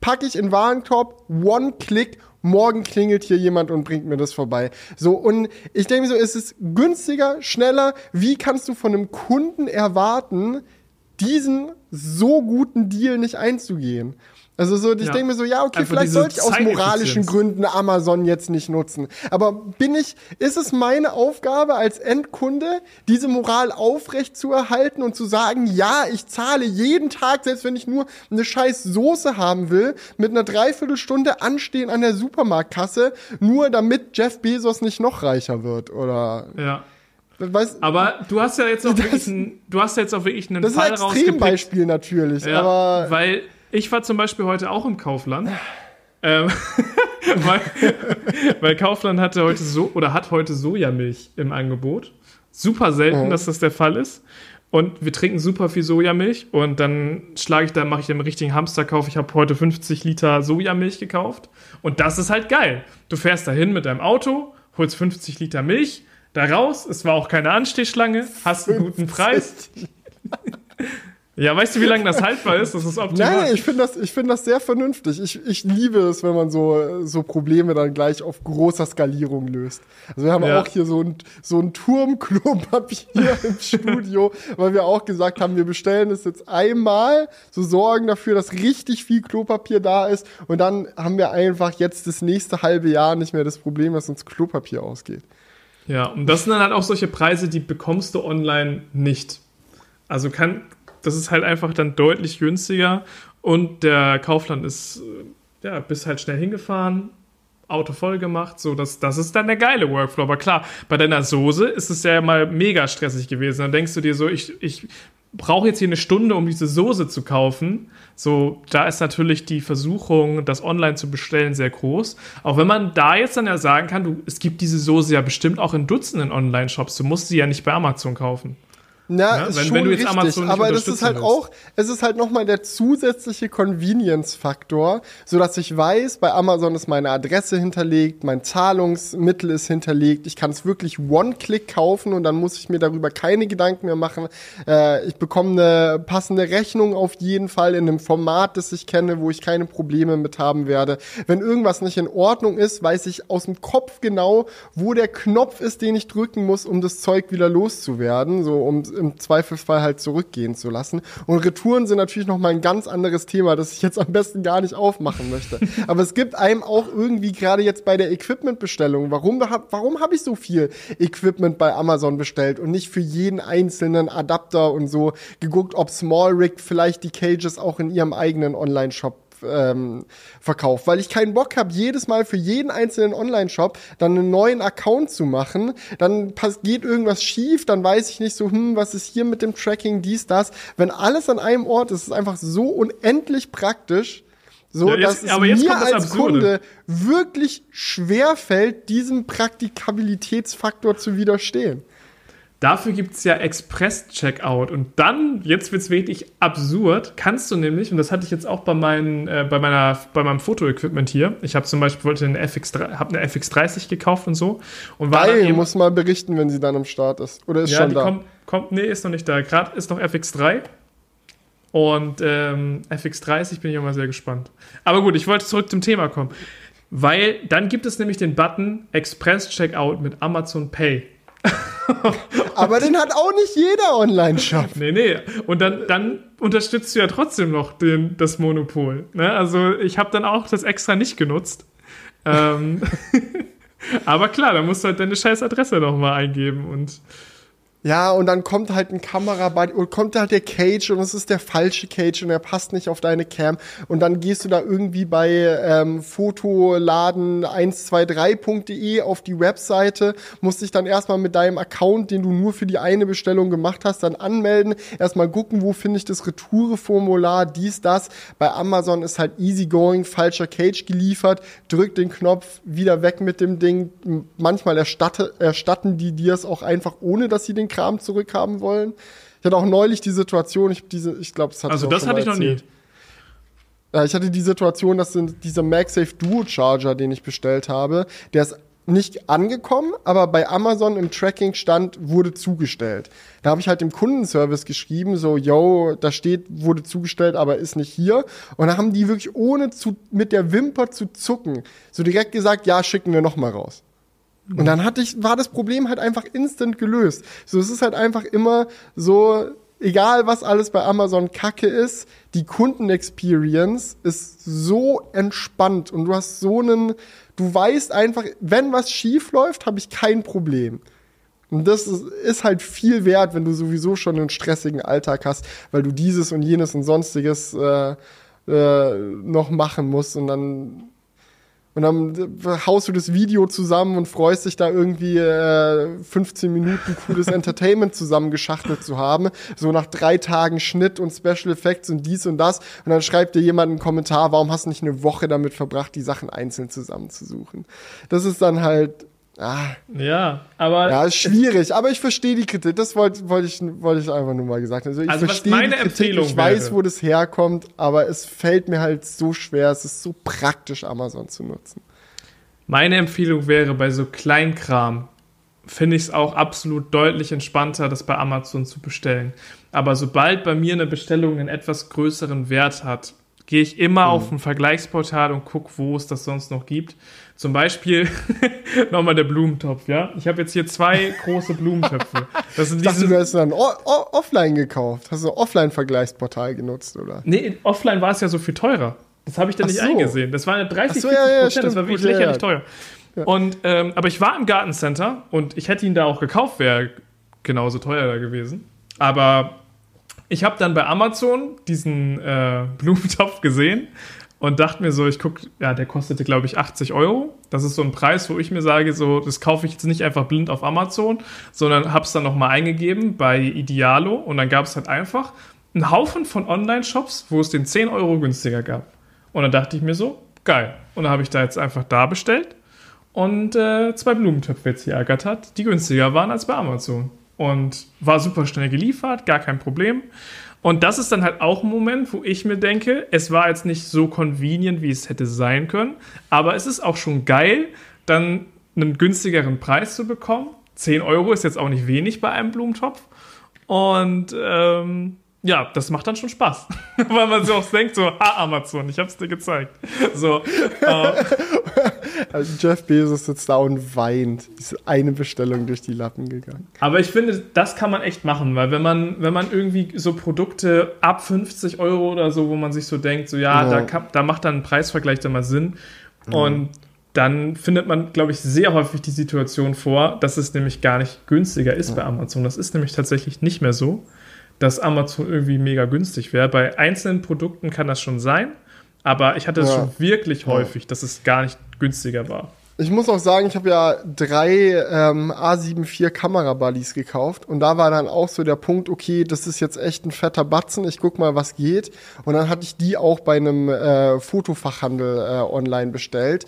packe ich in Warenkorb, one click, morgen klingelt hier jemand und bringt mir das vorbei. So, und ich denke mir so, ist es günstiger, schneller? Wie kannst du von einem Kunden erwarten, diesen so guten Deal nicht einzugehen? Also so, ich ja. denke mir so, ja, okay, Einfach vielleicht sollte ich aus moralischen Gründen Amazon jetzt nicht nutzen. Aber bin ich, ist es meine Aufgabe als Endkunde, diese Moral aufrecht zu erhalten und zu sagen, ja, ich zahle jeden Tag, selbst wenn ich nur eine scheiß Soße haben will, mit einer Dreiviertelstunde anstehen an der Supermarktkasse, nur damit Jeff Bezos nicht noch reicher wird, oder? Ja. Weißt, aber du hast ja jetzt auch wirklich einen, du hast ja jetzt auch wirklich einen das Fall Das ist ein Extrembeispiel natürlich, ja, aber weil ich war zum Beispiel heute auch im Kaufland. ähm, weil, weil, Kaufland hatte heute so oder hat heute Sojamilch im Angebot. Super selten, mhm. dass das der Fall ist. Und wir trinken super viel Sojamilch und dann schlage ich da, mache ich den richtigen Hamsterkauf. Ich habe heute 50 Liter Sojamilch gekauft und das ist halt geil. Du fährst dahin mit deinem Auto, holst 50 Liter Milch, da raus, es war auch keine Anstehschlange, hast einen guten Preis. Ja, weißt du, wie lange das haltbar ist? Das ist optimal. Nein, ich finde das, ich finde das sehr vernünftig. Ich, ich liebe es, wenn man so, so Probleme dann gleich auf großer Skalierung löst. Also wir haben ja. auch hier so ein, so ein Turm Klopapier im Studio, weil wir auch gesagt haben, wir bestellen es jetzt einmal, so sorgen dafür, dass richtig viel Klopapier da ist und dann haben wir einfach jetzt das nächste halbe Jahr nicht mehr das Problem, dass uns Klopapier ausgeht. Ja, und das sind dann halt auch solche Preise, die bekommst du online nicht. Also kann, das ist halt einfach dann deutlich günstiger und der Kaufland ist, äh, ja, bist halt schnell hingefahren, Auto voll gemacht, so, das, das ist dann der geile Workflow. Aber klar, bei deiner Soße ist es ja mal mega stressig gewesen. Dann denkst du dir so, ich, ich brauche jetzt hier eine Stunde, um diese Soße zu kaufen. So, da ist natürlich die Versuchung, das online zu bestellen, sehr groß. Auch wenn man da jetzt dann ja sagen kann, du, es gibt diese Soße ja bestimmt auch in Dutzenden Online-Shops. Du musst sie ja nicht bei Amazon kaufen. Na, ja, ist wenn, schon wenn du jetzt richtig, Amazon aber das ist halt willst. auch, es ist halt nochmal der zusätzliche Convenience-Faktor, so dass ich weiß, bei Amazon ist meine Adresse hinterlegt, mein Zahlungsmittel ist hinterlegt, ich kann es wirklich One-Click kaufen und dann muss ich mir darüber keine Gedanken mehr machen. Äh, ich bekomme eine passende Rechnung auf jeden Fall in einem Format, das ich kenne, wo ich keine Probleme mit haben werde. Wenn irgendwas nicht in Ordnung ist, weiß ich aus dem Kopf genau, wo der Knopf ist, den ich drücken muss, um das Zeug wieder loszuwerden, so um im Zweifelsfall halt zurückgehen zu lassen. Und Retouren sind natürlich noch mal ein ganz anderes Thema, das ich jetzt am besten gar nicht aufmachen möchte. Aber es gibt einem auch irgendwie gerade jetzt bei der Equipmentbestellung, warum, warum habe ich so viel Equipment bei Amazon bestellt und nicht für jeden einzelnen Adapter und so geguckt, ob Small Rig vielleicht die Cages auch in ihrem eigenen Online-Shop ähm, verkauft, weil ich keinen Bock habe, jedes Mal für jeden einzelnen Online-Shop dann einen neuen Account zu machen. Dann geht irgendwas schief, dann weiß ich nicht so, hm, was ist hier mit dem Tracking, dies, das. Wenn alles an einem Ort ist, ist es einfach so unendlich praktisch. So, ja, jetzt, dass es mir als Absurde. Kunde wirklich schwer fällt, diesem Praktikabilitätsfaktor zu widerstehen. Dafür gibt es ja Express-Checkout. Und dann, jetzt wird es wirklich absurd, kannst du nämlich, und das hatte ich jetzt auch bei, meinen, äh, bei, meiner, bei meinem Fotoequipment hier, ich habe zum Beispiel wollte eine, FX3, hab eine FX30 gekauft und so. Und war Geil, muss mal berichten, wenn sie dann am Start ist. Oder ist ja, schon da? Kommt, kommt, nee, ist noch nicht da. Gerade ist noch FX3. Und ähm, FX30 bin ich auch mal sehr gespannt. Aber gut, ich wollte zurück zum Thema kommen. Weil dann gibt es nämlich den Button Express Checkout mit Amazon Pay. Aber den hat auch nicht jeder Online-Shop. Nee, nee. Und dann, dann unterstützt du ja trotzdem noch den, das Monopol. Ne? Also ich habe dann auch das extra nicht genutzt. Ähm, aber klar, da musst du halt deine scheiß Adresse nochmal eingeben und Ja, und dann kommt halt ein Kamerabuddy und kommt halt der Cage und es ist der falsche Cage und er passt nicht auf deine Cam. Und dann gehst du da irgendwie bei ähm, Fotoladen123.de auf die Webseite, musst dich dann erstmal mit deinem Account, den du nur für die eine Bestellung gemacht hast, dann anmelden. Erstmal gucken, wo finde ich das Retoureformular, dies, das. Bei Amazon ist halt easygoing, falscher Cage geliefert, drück den Knopf, wieder weg mit dem Ding. Manchmal erstatte, erstatten die dir es auch einfach, ohne dass sie den Kram zurückhaben wollen. Ich hatte auch neulich die Situation, ich diese, ich glaube, das hatte Also das hatte ich noch nie. Ja, ich hatte die Situation, dass dieser MagSafe Duo Charger, den ich bestellt habe, der ist nicht angekommen, aber bei Amazon im Tracking stand, wurde zugestellt. Da habe ich halt dem Kundenservice geschrieben, so, yo, da steht, wurde zugestellt, aber ist nicht hier. Und da haben die wirklich ohne zu, mit der Wimper zu zucken, so direkt gesagt, ja, schicken wir noch mal raus. Und dann hatte ich, war das Problem halt einfach instant gelöst. So, es ist halt einfach immer so, egal was alles bei Amazon Kacke ist, die Kundenexperience ist so entspannt und du hast so einen, du weißt einfach, wenn was schief läuft, habe ich kein Problem. Und das ist, ist, halt viel wert, wenn du sowieso schon einen stressigen Alltag hast, weil du dieses und jenes und sonstiges äh, äh, noch machen musst und dann und dann haust du das Video zusammen und freust dich da irgendwie äh, 15 Minuten cooles Entertainment zusammengeschachtelt zu haben. So nach drei Tagen Schnitt und Special Effects und dies und das. Und dann schreibt dir jemand einen Kommentar, warum hast du nicht eine Woche damit verbracht, die Sachen einzeln zusammenzusuchen. Das ist dann halt Ah. Ja, aber. Ja, ist schwierig, aber ich verstehe die Kritik. Das wollte wollt ich, wollte ich einfach nur mal gesagt haben. Also ich also verstehe meine die Kritik, Empfehlung ich weiß, wäre. wo das herkommt, aber es fällt mir halt so schwer. Es ist so praktisch, Amazon zu nutzen. Meine Empfehlung wäre bei so Kleinkram, finde ich es auch absolut deutlich entspannter, das bei Amazon zu bestellen. Aber sobald bei mir eine Bestellung einen etwas größeren Wert hat, gehe ich immer mhm. auf ein Vergleichsportal und gucke, wo es das sonst noch gibt. Zum Beispiel nochmal der Blumentopf, ja. Ich habe jetzt hier zwei große Blumentöpfe. Das sind ich dachte, du hast dann offline gekauft. Hast du Offline-Vergleichsportal genutzt, oder? Nee, offline war es ja so viel teurer. Das habe ich dann Ach nicht so. eingesehen. Das war eine 30, so, 40 ja, ja, Prozent. Das war wirklich gut, lächerlich ja, teuer. Und, ähm, aber ich war im Gartencenter und ich hätte ihn da auch gekauft, wäre genauso teuer da gewesen. Aber ich habe dann bei Amazon diesen äh, Blumentopf gesehen und dachte mir so, ich gucke, ja, der kostete, glaube ich, 80 Euro. Das ist so ein Preis, wo ich mir sage, so, das kaufe ich jetzt nicht einfach blind auf Amazon, sondern habe es dann nochmal eingegeben bei Idealo und dann gab es halt einfach einen Haufen von Online-Shops, wo es den 10 Euro günstiger gab. Und dann dachte ich mir so, geil. Und dann habe ich da jetzt einfach da bestellt und äh, zwei Blumentöpfe jetzt hier ergattert, die günstiger waren als bei Amazon. Und war super schnell geliefert, gar kein Problem. Und das ist dann halt auch ein Moment, wo ich mir denke, es war jetzt nicht so convenient, wie es hätte sein können, aber es ist auch schon geil, dann einen günstigeren Preis zu bekommen. 10 Euro ist jetzt auch nicht wenig bei einem Blumentopf. Und ähm, ja, das macht dann schon Spaß. Weil man sich auch denkt, so, ha, Amazon, ich hab's dir gezeigt. So, äh, also Jeff Bezos sitzt da und weint. Ist eine Bestellung durch die Lappen gegangen. Aber ich finde, das kann man echt machen, weil wenn man, wenn man irgendwie so Produkte ab 50 Euro oder so, wo man sich so denkt, so, ja, ja. Da, kann, da macht dann ein Preisvergleich dann mal Sinn. Mhm. Und dann findet man, glaube ich, sehr häufig die Situation vor, dass es nämlich gar nicht günstiger ist ja. bei Amazon. Das ist nämlich tatsächlich nicht mehr so dass Amazon irgendwie mega günstig wäre. Bei einzelnen Produkten kann das schon sein, aber ich hatte es ja. schon wirklich häufig, dass es gar nicht günstiger war. Ich muss auch sagen, ich habe ja drei ähm, A7 IV Kamerabuddies gekauft und da war dann auch so der Punkt, okay, das ist jetzt echt ein fetter Batzen, ich guck mal, was geht. Und dann hatte ich die auch bei einem äh, Fotofachhandel äh, online bestellt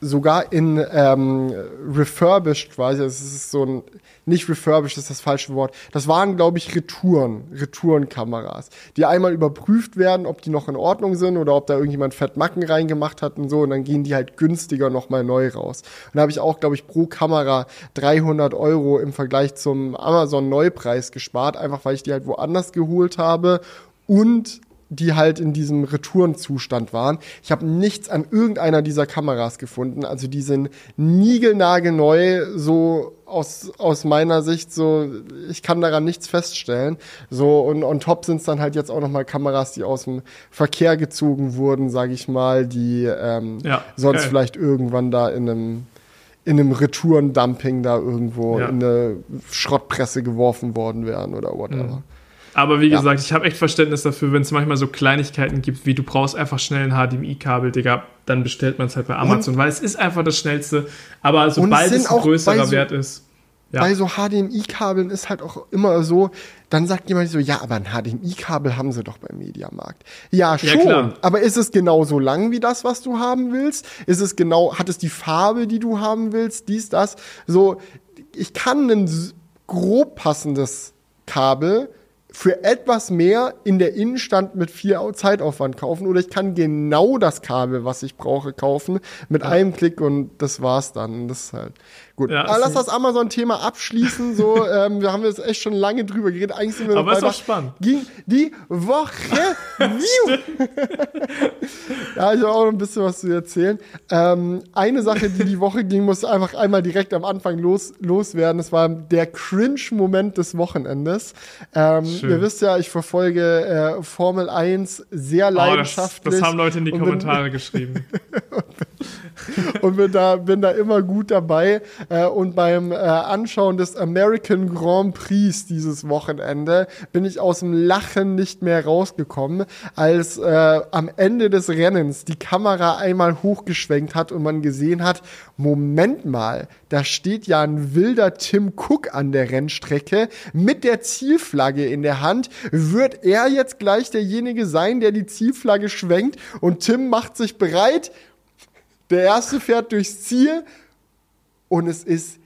sogar in ähm, refurbished quasi, es ist so ein, nicht refurbished ist das falsche Wort, das waren, glaube ich, Retouren, Retourenkameras, die einmal überprüft werden, ob die noch in Ordnung sind oder ob da irgendjemand Fettmacken reingemacht hat und so und dann gehen die halt günstiger nochmal neu raus. Und da habe ich auch, glaube ich, pro Kamera 300 Euro im Vergleich zum Amazon Neupreis gespart, einfach weil ich die halt woanders geholt habe und die halt in diesem Retourenzustand waren. Ich habe nichts an irgendeiner dieser Kameras gefunden. Also die sind niegelnagelneu, so aus, aus meiner Sicht, so, ich kann daran nichts feststellen. So, und on top sind es dann halt jetzt auch nochmal Kameras, die aus dem Verkehr gezogen wurden, sage ich mal, die ähm, ja, sonst geil. vielleicht irgendwann da in einem in einem Retourendumping da irgendwo ja. in eine Schrottpresse geworfen worden wären oder whatever. Mhm. Aber wie ja. gesagt, ich habe echt Verständnis dafür, wenn es manchmal so Kleinigkeiten gibt, wie du brauchst einfach schnell ein HDMI-Kabel, Digga, dann bestellt man es halt bei Amazon, und, weil es ist einfach das Schnellste. Aber sobald es, ein größerer so, Wert ist. Ja. Bei so HDMI-Kabeln ist halt auch immer so, dann sagt jemand so, ja, aber ein HDMI-Kabel haben sie doch beim Mediamarkt. Ja, schon. Ja, aber ist es genau so lang wie das, was du haben willst? Ist es genau, hat es die Farbe, die du haben willst? Dies, das? So, ich kann ein grob passendes Kabel für etwas mehr in der Innenstand mit viel Zeitaufwand kaufen oder ich kann genau das Kabel, was ich brauche, kaufen mit ja. einem Klick und das war's dann. Das ist halt Gut, ja, aber lass das Amazon-Thema abschließen. So, ähm, wir haben jetzt echt schon lange drüber geredet. Eigentlich sind wir aber ist doch spannend. Ging die Woche. ja, ich habe auch noch ein bisschen was zu erzählen. Ähm, eine Sache, die die Woche ging, muss einfach einmal direkt am Anfang los, loswerden. Das war der Cringe-Moment des Wochenendes. Ähm, ihr wisst ja, ich verfolge äh, Formel 1 sehr leidenschaftlich. Oh, das, das, haben Leute in die Kommentare bin, geschrieben. und bin da, bin da immer gut dabei. Äh, und beim äh, Anschauen des American Grand Prix dieses Wochenende bin ich aus dem Lachen nicht mehr rausgekommen, als äh, am Ende des Rennens die Kamera einmal hochgeschwenkt hat und man gesehen hat, Moment mal, da steht ja ein wilder Tim Cook an der Rennstrecke mit der Zielflagge in der Hand. Wird er jetzt gleich derjenige sein, der die Zielflagge schwenkt und Tim macht sich bereit? Der erste fährt durchs Ziel, und es ist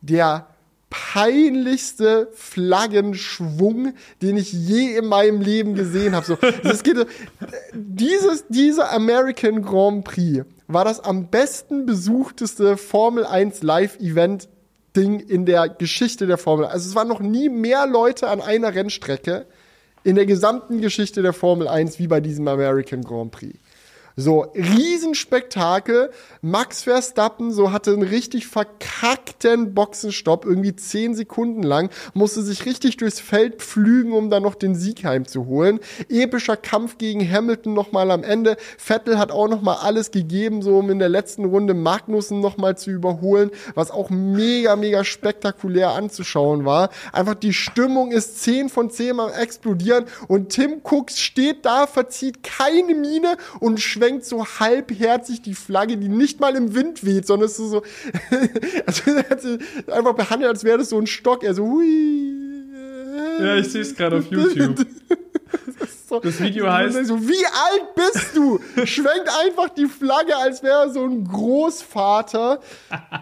der peinlichste Flaggenschwung, den ich je in meinem Leben gesehen habe. So, es geht, dieses, dieser American Grand Prix war das am besten besuchteste Formel 1 Live-Event Ding in der Geschichte der Formel. Also es waren noch nie mehr Leute an einer Rennstrecke in der gesamten Geschichte der Formel 1 wie bei diesem American Grand Prix. So, Riesenspektakel. Max Verstappen so hatte einen richtig verkackten Boxenstopp, irgendwie zehn Sekunden lang, musste sich richtig durchs Feld pflügen, um dann noch den Sieg heimzuholen. Epischer Kampf gegen Hamilton nochmal am Ende. Vettel hat auch nochmal alles gegeben, so um in der letzten Runde Magnussen nochmal zu überholen, was auch mega, mega spektakulär anzuschauen war. Einfach die Stimmung ist 10 von 10 am explodieren und Tim Cooks steht da, verzieht keine Miene und schwenkt so halbherzig die Flagge, die nicht mal im Wind weht, sondern es ist so, also er hat sie einfach behandelt, als wäre das so ein Stock. Er so, hui. Ja, ich sehe es gerade auf YouTube. So, das Video heißt. So, wie alt bist du? Schwenkt einfach die Flagge, als wäre er so ein Großvater.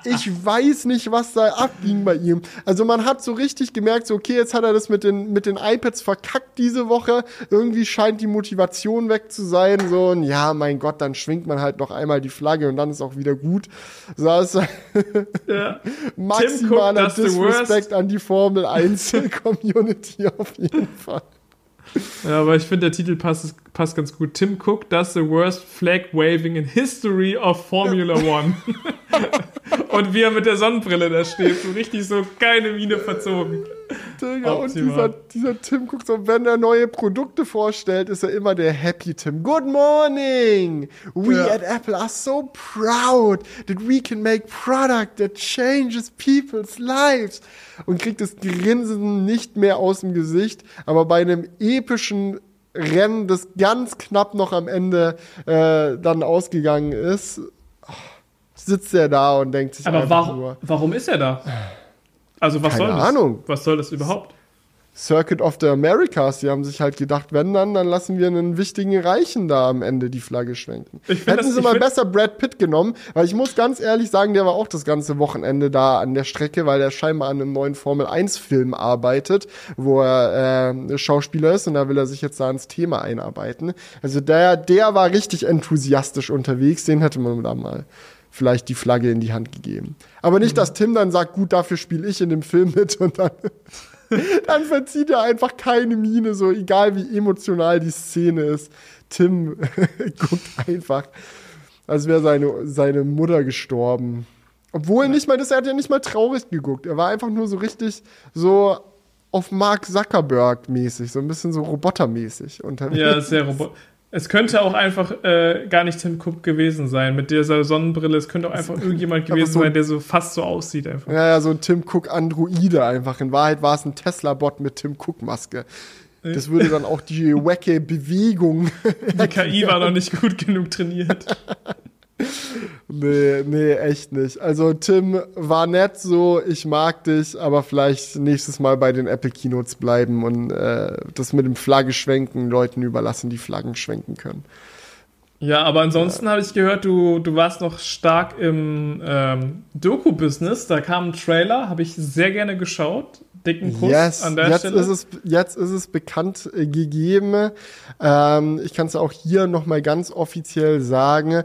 Ich weiß nicht, was da abging bei ihm. Also man hat so richtig gemerkt, so, okay, jetzt hat er das mit den, mit den iPads verkackt diese Woche. Irgendwie scheint die Motivation weg zu sein. So, und ja, mein Gott, dann schwingt man halt noch einmal die Flagge und dann ist auch wieder gut. So, also, ja. maximaler Disrespect an die Formel 1 Community auf jeden Fall. Ja, aber ich finde, der Titel passt, passt ganz gut. Tim Cook does the worst flag waving in history of Formula One. und wie er mit der Sonnenbrille da steht, so richtig so keine Miene verzogen. Digga, und dieser, dieser Tim Cook, so wenn er neue Produkte vorstellt, ist er immer der Happy Tim. Good morning! We ja. at Apple are so proud that we can make product that changes people's lives. Und kriegt das Grinsen nicht mehr aus dem Gesicht, aber bei einem epischen Rennen, das ganz knapp noch am Ende äh, dann ausgegangen ist, sitzt er da und denkt sich Aber warum, nur, warum ist er da? Also was Keine soll das? Ahnung. Was soll das überhaupt? Circuit of the Americas, die haben sich halt gedacht, wenn dann, dann lassen wir einen wichtigen Reichen da am Ende die Flagge schwenken. Hätten das, sie mal besser Brad Pitt genommen, weil ich muss ganz ehrlich sagen, der war auch das ganze Wochenende da an der Strecke, weil er scheinbar an einem neuen Formel 1 Film arbeitet, wo er äh, Schauspieler ist und da will er sich jetzt da ins Thema einarbeiten. Also der, der war richtig enthusiastisch unterwegs, den hätte man da mal vielleicht die Flagge in die Hand gegeben. Aber nicht, dass Tim dann sagt, gut, dafür spiele ich in dem Film mit und dann, dann verzieht er einfach keine Miene, so egal wie emotional die Szene ist. Tim guckt einfach, als wäre seine, seine Mutter gestorben. Obwohl nicht mal das, er hat ja nicht mal traurig geguckt. Er war einfach nur so richtig so auf Mark Zuckerberg mäßig, so ein bisschen so robotermäßig unterwegs. Ja, sehr robot Es könnte auch einfach äh, gar nicht Tim Cook gewesen sein mit dieser Sonnenbrille. Es könnte auch einfach irgendjemand gewesen so sein, der so fast so aussieht einfach. Ja, ja, so ein Tim Cook Androide einfach. In Wahrheit war es ein Tesla-Bot mit Tim Cook Maske. Das würde dann auch die wacke Bewegung. Die KI war noch nicht gut genug trainiert. nee, nee, echt nicht. Also Tim war nett so, ich mag dich, aber vielleicht nächstes Mal bei den Apple Keynotes bleiben und äh, das mit dem Flagge schwenken Leuten überlassen, die Flaggen schwenken können. Ja, aber ansonsten ja. habe ich gehört, du, du warst noch stark im ähm, Doku-Business. Da kam ein Trailer, habe ich sehr gerne geschaut dicken Kuss yes, an der jetzt Stelle. Ist es, jetzt ist es bekannt äh, gegeben. Ähm, ich kann es auch hier nochmal ganz offiziell sagen.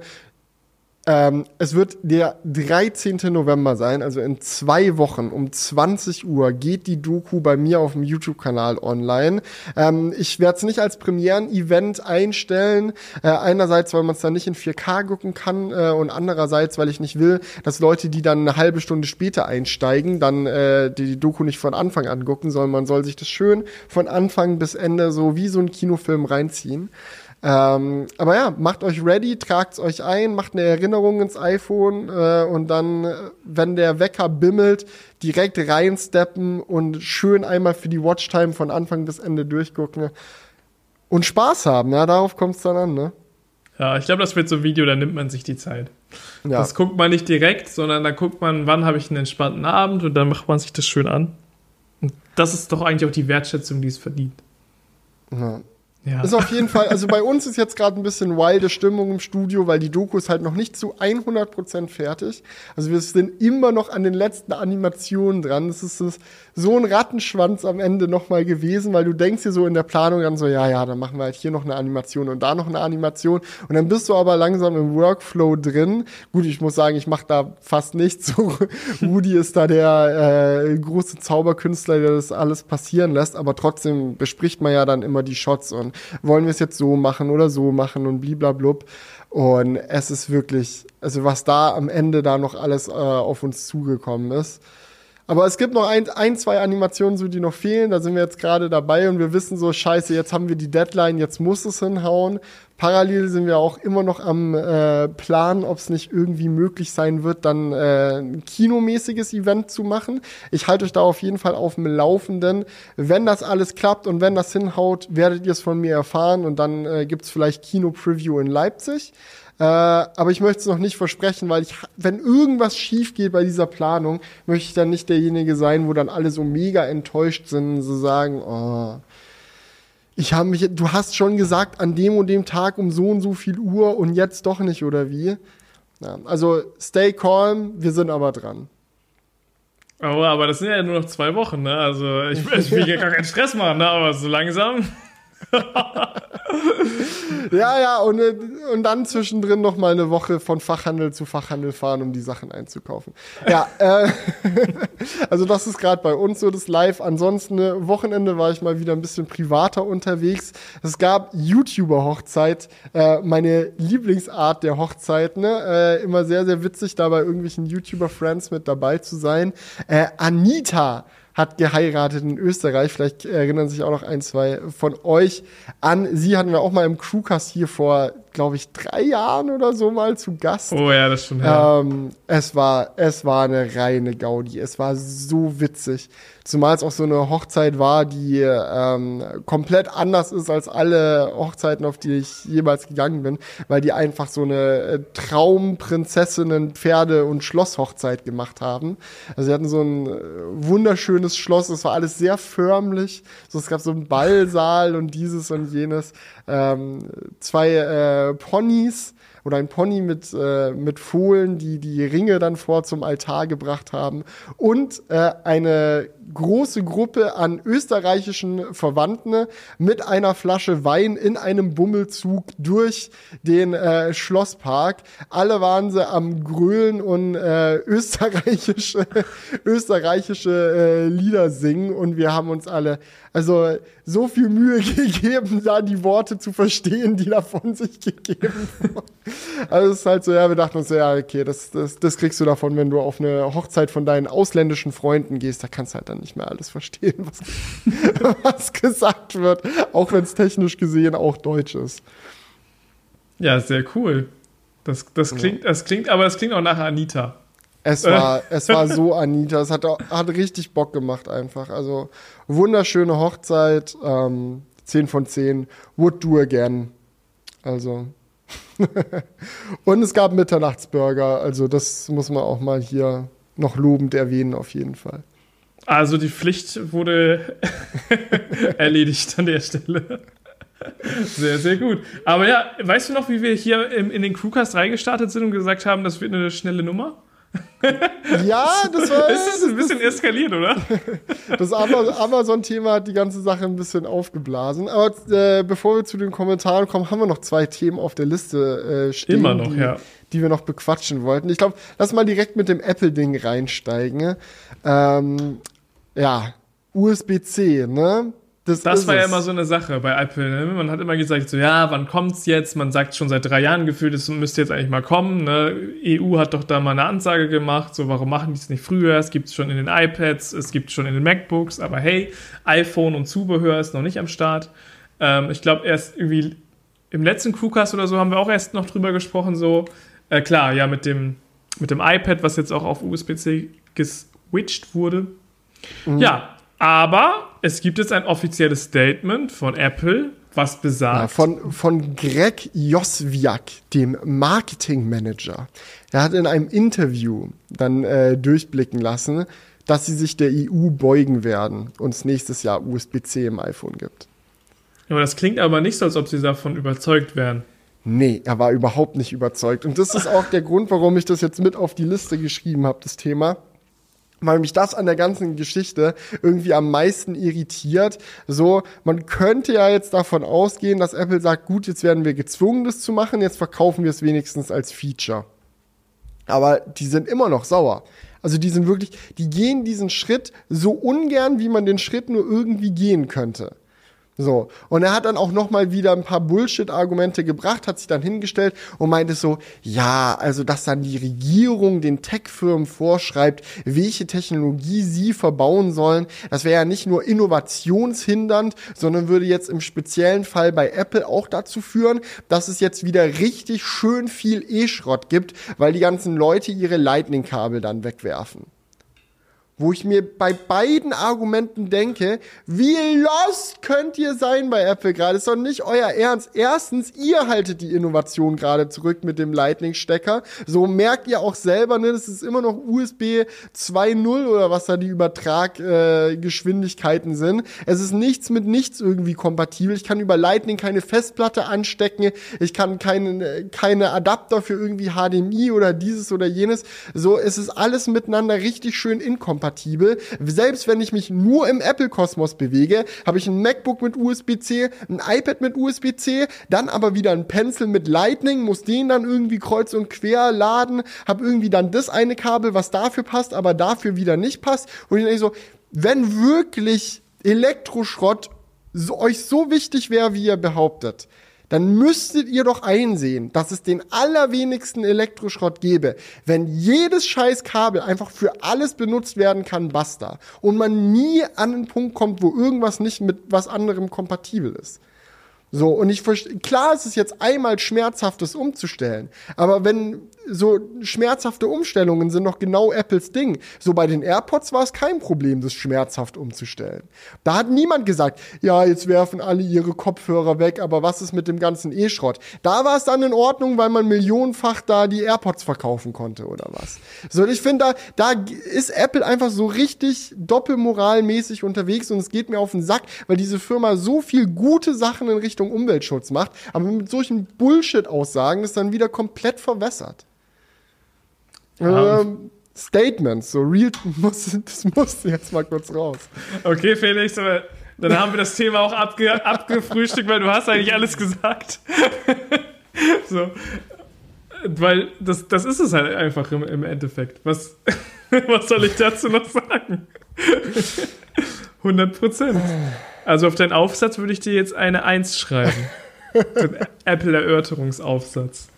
Ähm, es wird der 13. November sein, also in zwei Wochen um 20 Uhr geht die Doku bei mir auf dem YouTube-Kanal online. Ähm, ich werde es nicht als Premieren-Event einstellen. Äh, einerseits, weil man es dann nicht in 4K gucken kann äh, und andererseits, weil ich nicht will, dass Leute, die dann eine halbe Stunde später einsteigen, dann äh, die, die Doku nicht von Anfang an gucken, sondern man soll sich das schön von Anfang bis Ende so wie so ein Kinofilm reinziehen. Ähm, aber ja, macht euch ready, tragt's euch ein, macht eine Erinnerung ins iPhone äh, und dann, wenn der Wecker bimmelt, direkt reinsteppen und schön einmal für die Watchtime von Anfang bis Ende durchgucken und Spaß haben. Ja, darauf kommt's dann an, ne? Ja, ich glaube, das wird so ein Video, da nimmt man sich die Zeit. Ja. Das guckt man nicht direkt, sondern da guckt man, wann habe ich einen entspannten Abend und dann macht man sich das schön an. Und das ist doch eigentlich auch die Wertschätzung, die es verdient. Ja. Ja. Ist auf jeden Fall, also bei uns ist jetzt gerade ein bisschen wilde Stimmung im Studio, weil die Doku ist halt noch nicht zu 100% fertig. Also wir sind immer noch an den letzten Animationen dran. Das ist so ein Rattenschwanz am Ende nochmal gewesen, weil du denkst dir so in der Planung dann so, ja, ja, dann machen wir halt hier noch eine Animation und da noch eine Animation. Und dann bist du aber langsam im Workflow drin. Gut, ich muss sagen, ich mache da fast nichts. So, Rudi ist da der äh, große Zauberkünstler, der das alles passieren lässt, aber trotzdem bespricht man ja dann immer die Shots und wollen wir es jetzt so machen oder so machen und bliblablub. Und es ist wirklich, also was da am Ende da noch alles äh, auf uns zugekommen ist. Aber es gibt noch ein, ein, zwei Animationen, so die noch fehlen. Da sind wir jetzt gerade dabei und wir wissen so, scheiße, jetzt haben wir die Deadline, jetzt muss es hinhauen. Parallel sind wir auch immer noch am äh, Plan, ob es nicht irgendwie möglich sein wird, dann äh, ein kinomäßiges Event zu machen. Ich halte euch da auf jeden Fall auf dem Laufenden. Wenn das alles klappt und wenn das hinhaut, werdet ihr es von mir erfahren und dann äh, gibt es vielleicht Kino-Preview in Leipzig. Äh, aber ich möchte es noch nicht versprechen, weil ich, wenn irgendwas schief geht bei dieser Planung, möchte ich dann nicht derjenige sein, wo dann alle so mega enttäuscht sind, so sagen, oh, ich habe mich, du hast schon gesagt, an dem und dem Tag um so und so viel Uhr und jetzt doch nicht, oder wie? Ja, also stay calm, wir sind aber dran. Oh, aber das sind ja nur noch zwei Wochen, ne? Also ich, ich will hier gar keinen Stress machen, ne? Aber so langsam. ja, ja, und, und dann zwischendrin noch mal eine Woche von Fachhandel zu Fachhandel fahren, um die Sachen einzukaufen. Ja, äh, also das ist gerade bei uns so das Live. Ansonsten, ne, Wochenende war ich mal wieder ein bisschen privater unterwegs. Es gab YouTuber-Hochzeit, äh, meine Lieblingsart der Hochzeit, ne? Äh, immer sehr, sehr witzig, da bei irgendwelchen YouTuber-Friends mit dabei zu sein. Äh, Anita hat geheiratet in Österreich. Vielleicht erinnern sich auch noch ein, zwei von euch an. Sie hatten wir auch mal im Crewcast hier vor glaube ich, drei Jahren oder so mal zu Gast. Oh ja, das schon. Ja. Ähm, es war, es war eine reine Gaudi. Es war so witzig. Zumal es auch so eine Hochzeit war, die ähm, komplett anders ist als alle Hochzeiten, auf die ich jemals gegangen bin, weil die einfach so eine äh, Traumprinzessinnen, Pferde und Schlosshochzeit gemacht haben. Also sie hatten so ein äh, wunderschönes Schloss. Es war alles sehr förmlich. So, es gab so einen Ballsaal und dieses und jenes. Ähm, zwei äh, Ponys oder ein Pony mit, äh, mit Fohlen, die die Ringe dann vor zum Altar gebracht haben. Und äh, eine große Gruppe an österreichischen Verwandten mit einer Flasche Wein in einem Bummelzug durch den äh, Schlosspark. Alle waren sie am Grölen und äh, österreichische, österreichische äh, Lieder singen und wir haben uns alle also so viel Mühe gegeben, da die Worte zu verstehen, die da von sich gegeben wurden. Also es ist halt so, ja, wir dachten uns ja, okay, das, das, das kriegst du davon, wenn du auf eine Hochzeit von deinen ausländischen Freunden gehst, da kannst du halt dann nicht mehr alles verstehen, was, was gesagt wird, auch wenn es technisch gesehen auch Deutsch ist. Ja, sehr cool. Das, das klingt, das klingt, aber es klingt auch nach Anita. Es war, es war so Anita. Es hat, hat richtig Bock gemacht einfach. Also wunderschöne Hochzeit. Ähm, 10 von 10. Would do again. Also. Und es gab Mitternachtsburger. Also das muss man auch mal hier noch lobend erwähnen auf jeden Fall. Also die Pflicht wurde erledigt an der Stelle. Sehr, sehr gut. Aber ja, weißt du noch, wie wir hier in, in den Crewcast reingestartet sind und gesagt haben, das wird eine schnelle Nummer? Ja, das war. Das ist ein bisschen eskaliert, oder? Das Amazon-Thema hat die ganze Sache ein bisschen aufgeblasen. Aber äh, bevor wir zu den Kommentaren kommen, haben wir noch zwei Themen auf der Liste äh, stehen. Immer noch, die, ja. Die wir noch bequatschen wollten. Ich glaube, lass mal direkt mit dem Apple-Ding reinsteigen. Ähm, ja, USB-C, ne? Das, das war es. ja immer so eine Sache bei Apple. Ne? Man hat immer gesagt, so ja, wann kommt's jetzt? Man sagt schon seit drei Jahren gefühlt, es müsste jetzt eigentlich mal kommen. Ne? EU hat doch da mal eine Ansage gemacht, so warum machen die es nicht früher? Es gibt es schon in den iPads, es gibt schon in den MacBooks, aber hey, iPhone und Zubehör ist noch nicht am Start. Ähm, ich glaube, erst irgendwie im letzten Crewcast oder so haben wir auch erst noch drüber gesprochen, so äh, klar, ja, mit dem, mit dem iPad, was jetzt auch auf USB-C geswitcht wurde. Mhm. Ja, aber es gibt jetzt ein offizielles Statement von Apple, was besagt. Ja, von, von Greg Joswiak, dem Marketingmanager. Er hat in einem Interview dann äh, durchblicken lassen, dass sie sich der EU beugen werden und es nächstes Jahr USB-C im iPhone gibt. Aber das klingt aber nicht so, als ob sie davon überzeugt wären. Nee, er war überhaupt nicht überzeugt. Und das ist auch der Grund, warum ich das jetzt mit auf die Liste geschrieben habe, das Thema weil mich das an der ganzen Geschichte irgendwie am meisten irritiert. So, man könnte ja jetzt davon ausgehen, dass Apple sagt, gut, jetzt werden wir gezwungen, das zu machen, jetzt verkaufen wir es wenigstens als Feature. Aber die sind immer noch sauer. Also die sind wirklich, die gehen diesen Schritt so ungern, wie man den Schritt nur irgendwie gehen könnte. So. Und er hat dann auch nochmal wieder ein paar Bullshit-Argumente gebracht, hat sich dann hingestellt und meinte so, ja, also, dass dann die Regierung den Tech-Firmen vorschreibt, welche Technologie sie verbauen sollen, das wäre ja nicht nur innovationshindernd, sondern würde jetzt im speziellen Fall bei Apple auch dazu führen, dass es jetzt wieder richtig schön viel E-Schrott gibt, weil die ganzen Leute ihre Lightning-Kabel dann wegwerfen wo ich mir bei beiden Argumenten denke, wie lost könnt ihr sein bei Apple gerade? Ist doch nicht euer Ernst. Erstens, ihr haltet die Innovation gerade zurück mit dem Lightning-Stecker. So merkt ihr auch selber, ne, das ist immer noch USB 2.0 oder was da die Übertraggeschwindigkeiten äh, sind. Es ist nichts mit nichts irgendwie kompatibel. Ich kann über Lightning keine Festplatte anstecken. Ich kann keine, keine Adapter für irgendwie HDMI oder dieses oder jenes. So, es ist alles miteinander richtig schön inkompatibel kompatibel. Selbst wenn ich mich nur im Apple-Kosmos bewege, habe ich ein MacBook mit USB-C, ein iPad mit USB-C, dann aber wieder ein Pencil mit Lightning, muss den dann irgendwie kreuz und quer laden, habe irgendwie dann das eine Kabel, was dafür passt, aber dafür wieder nicht passt. Und ich denke so, wenn wirklich Elektroschrott so, euch so wichtig wäre, wie ihr behauptet, dann müsstet ihr doch einsehen, dass es den allerwenigsten Elektroschrott gäbe, wenn jedes scheiß Kabel einfach für alles benutzt werden kann, basta. Und man nie an einen Punkt kommt, wo irgendwas nicht mit was anderem kompatibel ist. So, und ich verstehe, klar ist es jetzt einmal schmerzhaftes umzustellen, aber wenn so schmerzhafte Umstellungen sind noch genau Apples Ding. So bei den AirPods war es kein Problem, das schmerzhaft umzustellen. Da hat niemand gesagt, ja, jetzt werfen alle ihre Kopfhörer weg, aber was ist mit dem ganzen E-Schrott? Da war es dann in Ordnung, weil man millionenfach da die AirPods verkaufen konnte oder was. So, ich finde, da, da ist Apple einfach so richtig doppelmoralmäßig unterwegs und es geht mir auf den Sack, weil diese Firma so viel gute Sachen in Richtung Umweltschutz macht, aber mit solchen Bullshit-Aussagen ist dann wieder komplett verwässert. Ähm, Statements, so real, muss, das muss jetzt mal kurz raus. Okay, Felix, aber dann haben wir das Thema auch abge, abgefrühstückt, weil du hast eigentlich alles gesagt. so. Weil das, das ist es halt einfach im, im Endeffekt. Was, was soll ich dazu noch sagen? 100 Prozent. Also auf deinen Aufsatz würde ich dir jetzt eine 1 schreiben. Den Apple-Erörterungsaufsatz.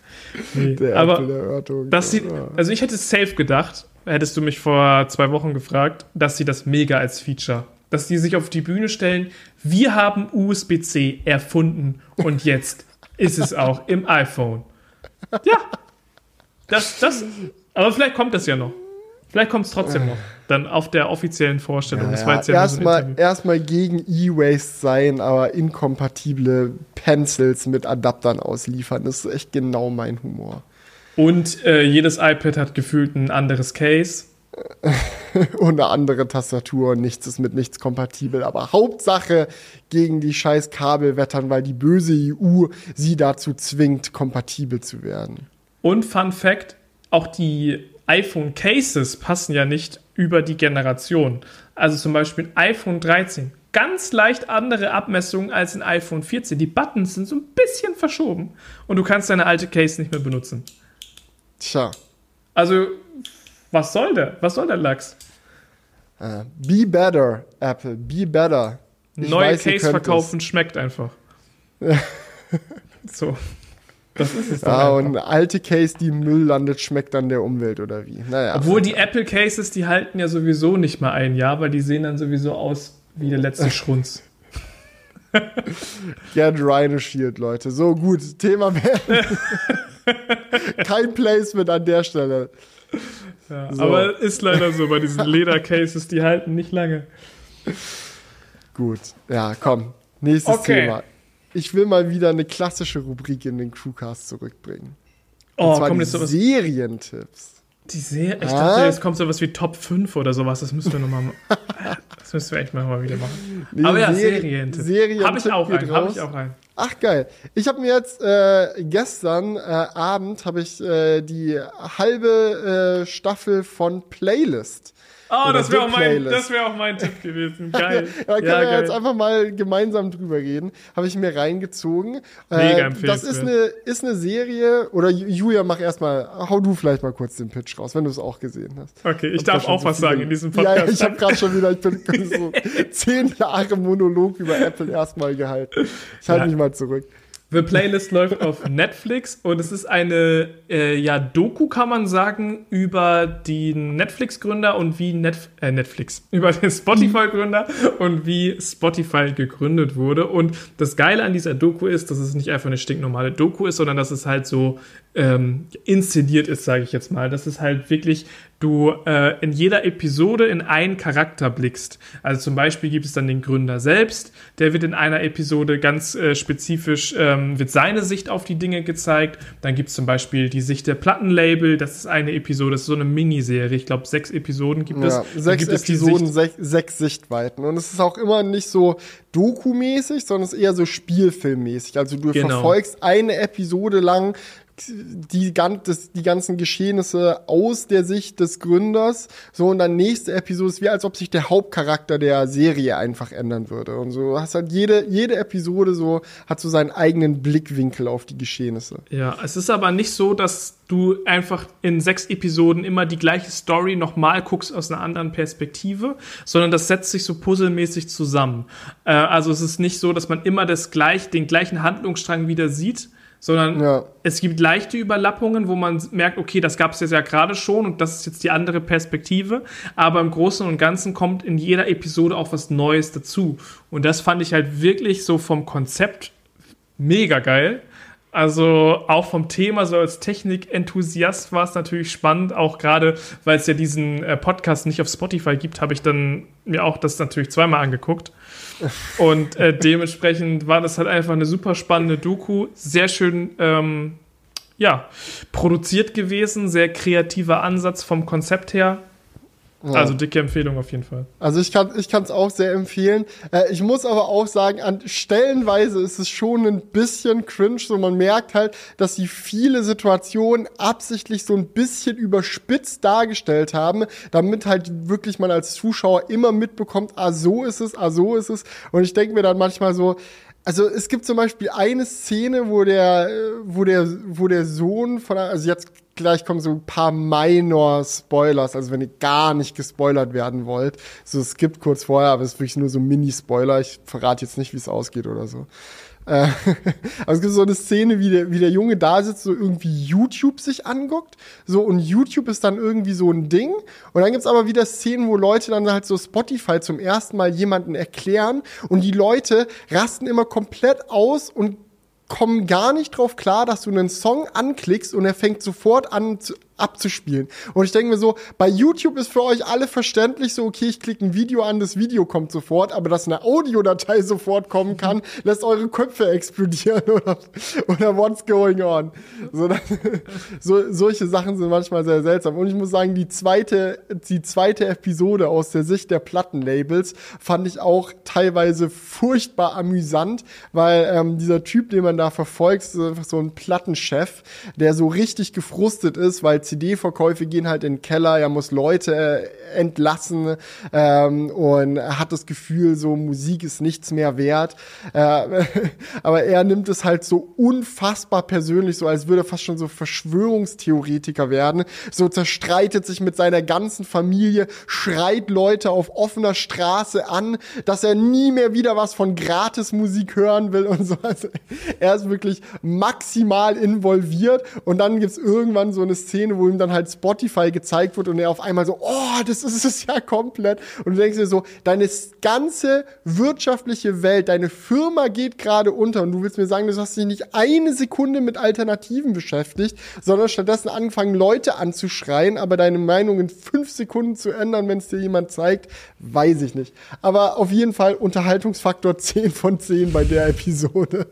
Nee, Der aber das sieht, also ich hätte safe gedacht, hättest du mich vor zwei Wochen gefragt, dass sie das mega als Feature, dass die sich auf die Bühne stellen, wir haben USB-C erfunden und jetzt Ist es auch im iPhone. Ja. Das, das, aber vielleicht kommt das ja noch. Vielleicht kommt es trotzdem noch. Dann auf der offiziellen Vorstellung. Ja, ja. ja erstmal erst gegen E-Waste sein, aber inkompatible Pencils mit Adaptern ausliefern. Das ist echt genau mein Humor. Und äh, jedes iPad hat gefühlt ein anderes Case. und eine andere Tastatur und nichts ist mit nichts kompatibel. Aber Hauptsache gegen die scheiß Kabel wettern, weil die böse EU sie dazu zwingt, kompatibel zu werden. Und Fun Fact: Auch die iPhone Cases passen ja nicht über die Generation. Also zum Beispiel iPhone 13. Ganz leicht andere Abmessungen als ein iPhone 14. Die Buttons sind so ein bisschen verschoben und du kannst deine alte Case nicht mehr benutzen. Tja. Also, was soll der? Was soll der Lachs? Uh, be better, Apple. Be better. Ich Neue weiß, Case verkaufen schmeckt einfach. so. Das ist es Ja, und eine alte Case, die im Müll landet, schmeckt dann der Umwelt oder wie? Naja. Obwohl die Apple Cases, die halten ja sowieso nicht mal ein Jahr, weil die sehen dann sowieso aus wie der letzte Schrunz. Get Rhino Shield, Leute. So, gut. Thema Kein Placement an der Stelle. Ja, so. Aber ist leider so bei diesen Leder-Cases, die halten nicht lange. Gut. Ja, komm. Nächstes okay. Thema ich will mal wieder eine klassische Rubrik in den Crewcast zurückbringen. Oh, Und zwar kommt die sowas? Serientipps. Die Serie? Ich ah? dachte, jetzt kommt sowas wie Top 5 oder sowas. Das müssen wir nochmal Das müssen wir echt mal wieder machen. Nee, Aber ja, Serientipps. Serien habe ich auch einen. Habe ich auch einen. Ach geil. Ich habe mir jetzt äh, gestern äh, Abend habe ich äh, die halbe äh, Staffel von Playlist Oh, das wäre auch, mein, wär auch mein Tipp gewesen. Geil. ja, da können ja, wir geil. jetzt einfach mal gemeinsam drüber reden. Habe ich mir reingezogen. Mega äh, Das ist eine, ist eine Serie, oder Julia, mach erstmal, hau du vielleicht mal kurz den Pitch raus, wenn du es auch gesehen hast. Okay, ich darf auch so was sagen in diesem Podcast. Ja, ich habe gerade schon wieder, ich bin so zehn Jahre Monolog über Apple erstmal gehalten. Ich halte ja. mich mal zurück. The Playlist läuft auf Netflix und es ist eine äh, ja, Doku, kann man sagen, über die Netflix-Gründer und wie Net äh, Netflix, über den Spotify-Gründer und wie Spotify gegründet wurde. Und das Geile an dieser Doku ist, dass es nicht einfach eine stinknormale Doku ist, sondern dass es halt so ähm, inszeniert ist, sage ich jetzt mal. Dass es halt wirklich du äh, in jeder Episode in einen Charakter blickst. Also zum Beispiel gibt es dann den Gründer selbst, der wird in einer Episode ganz äh, spezifisch, ähm, wird seine Sicht auf die Dinge gezeigt. Dann gibt es zum Beispiel die Sicht der Plattenlabel, das ist eine Episode, das ist so eine Miniserie. Ich glaube, sechs Episoden gibt ja, es. Sechs gibt Episoden, es sech, sechs Sichtweiten. Und es ist auch immer nicht so dokumäßig, sondern es ist eher so spielfilmmäßig. Also du genau. verfolgst eine Episode lang die, die ganzen Geschehnisse aus der Sicht des Gründers. So, und dann nächste Episode ist wie, als ob sich der Hauptcharakter der Serie einfach ändern würde. Und so hast halt jede, jede Episode so, hat so seinen eigenen Blickwinkel auf die Geschehnisse. Ja, es ist aber nicht so, dass du einfach in sechs Episoden immer die gleiche Story nochmal guckst aus einer anderen Perspektive, sondern das setzt sich so puzzelmäßig zusammen. Äh, also es ist nicht so, dass man immer das gleich, den gleichen Handlungsstrang wieder sieht, sondern ja. es gibt leichte Überlappungen, wo man merkt, okay, das gab es jetzt ja gerade schon und das ist jetzt die andere Perspektive, aber im Großen und Ganzen kommt in jeder Episode auch was Neues dazu und das fand ich halt wirklich so vom Konzept mega geil. Also auch vom Thema, so als Technik-Enthusiast war es natürlich spannend, auch gerade, weil es ja diesen äh, Podcast nicht auf Spotify gibt, habe ich dann mir auch das natürlich zweimal angeguckt. Und äh, dementsprechend war das halt einfach eine super spannende Doku, sehr schön ähm, ja, produziert gewesen, sehr kreativer Ansatz vom Konzept her. Ja. Also dicke Empfehlung auf jeden Fall. Also ich kann es auch sehr empfehlen. Äh, ich muss aber auch sagen, an Stellenweise ist es schon ein bisschen cringe. So man merkt halt, dass sie viele Situationen absichtlich so ein bisschen überspitzt dargestellt haben, damit halt wirklich man als Zuschauer immer mitbekommt, ah so ist es, ah so ist es. Und ich denke mir dann manchmal so, also es gibt zum Beispiel eine Szene, wo der, wo der, wo der Sohn von, also jetzt gleich kommen so ein paar Minor-Spoilers, also wenn ihr gar nicht gespoilert werden wollt. So, es gibt kurz vorher, aber es ist wirklich nur so Mini-Spoiler. Ich verrate jetzt nicht, wie es ausgeht oder so. Äh, aber es gibt so eine Szene, wie der, wie der Junge da sitzt, so irgendwie YouTube sich anguckt. So, und YouTube ist dann irgendwie so ein Ding. Und dann gibt's aber wieder Szenen, wo Leute dann halt so Spotify zum ersten Mal jemanden erklären. Und die Leute rasten immer komplett aus und kommen gar nicht drauf klar, dass du einen Song anklickst und er fängt sofort an zu, abzuspielen. Und ich denke mir so, bei YouTube ist für euch alle verständlich so, okay, ich klicke ein Video an, das Video kommt sofort, aber dass eine Audiodatei sofort kommen kann, lässt eure Köpfe explodieren oder, oder what's going on. So, so, solche Sachen sind manchmal sehr seltsam. Und ich muss sagen, die zweite, die zweite Episode aus der Sicht der Plattenlabels fand ich auch teilweise furchtbar amüsant, weil ähm, dieser Typ, den man da verfolgt, ist einfach so ein Plattenchef, der so richtig gefrustet ist, weil CD-Verkäufe gehen halt in den Keller, er muss Leute äh, entlassen ähm, und hat das Gefühl, so Musik ist nichts mehr wert. Äh, aber er nimmt es halt so unfassbar persönlich, so als würde er fast schon so Verschwörungstheoretiker werden. So zerstreitet sich mit seiner ganzen Familie, schreit Leute auf offener Straße an, dass er nie mehr wieder was von Gratismusik hören will und so. Also er ist wirklich maximal involviert und dann gibt's irgendwann so eine Szene, wo ihm dann halt Spotify gezeigt wird und er auf einmal so, oh, das ist es ja komplett. Und du denkst dir so, deine ganze wirtschaftliche Welt, deine Firma geht gerade unter und du willst mir sagen, du hast dich nicht eine Sekunde mit Alternativen beschäftigt, sondern stattdessen angefangen, Leute anzuschreien, aber deine Meinung in fünf Sekunden zu ändern, wenn es dir jemand zeigt, weiß ich nicht. Aber auf jeden Fall Unterhaltungsfaktor 10 von 10 bei der Episode.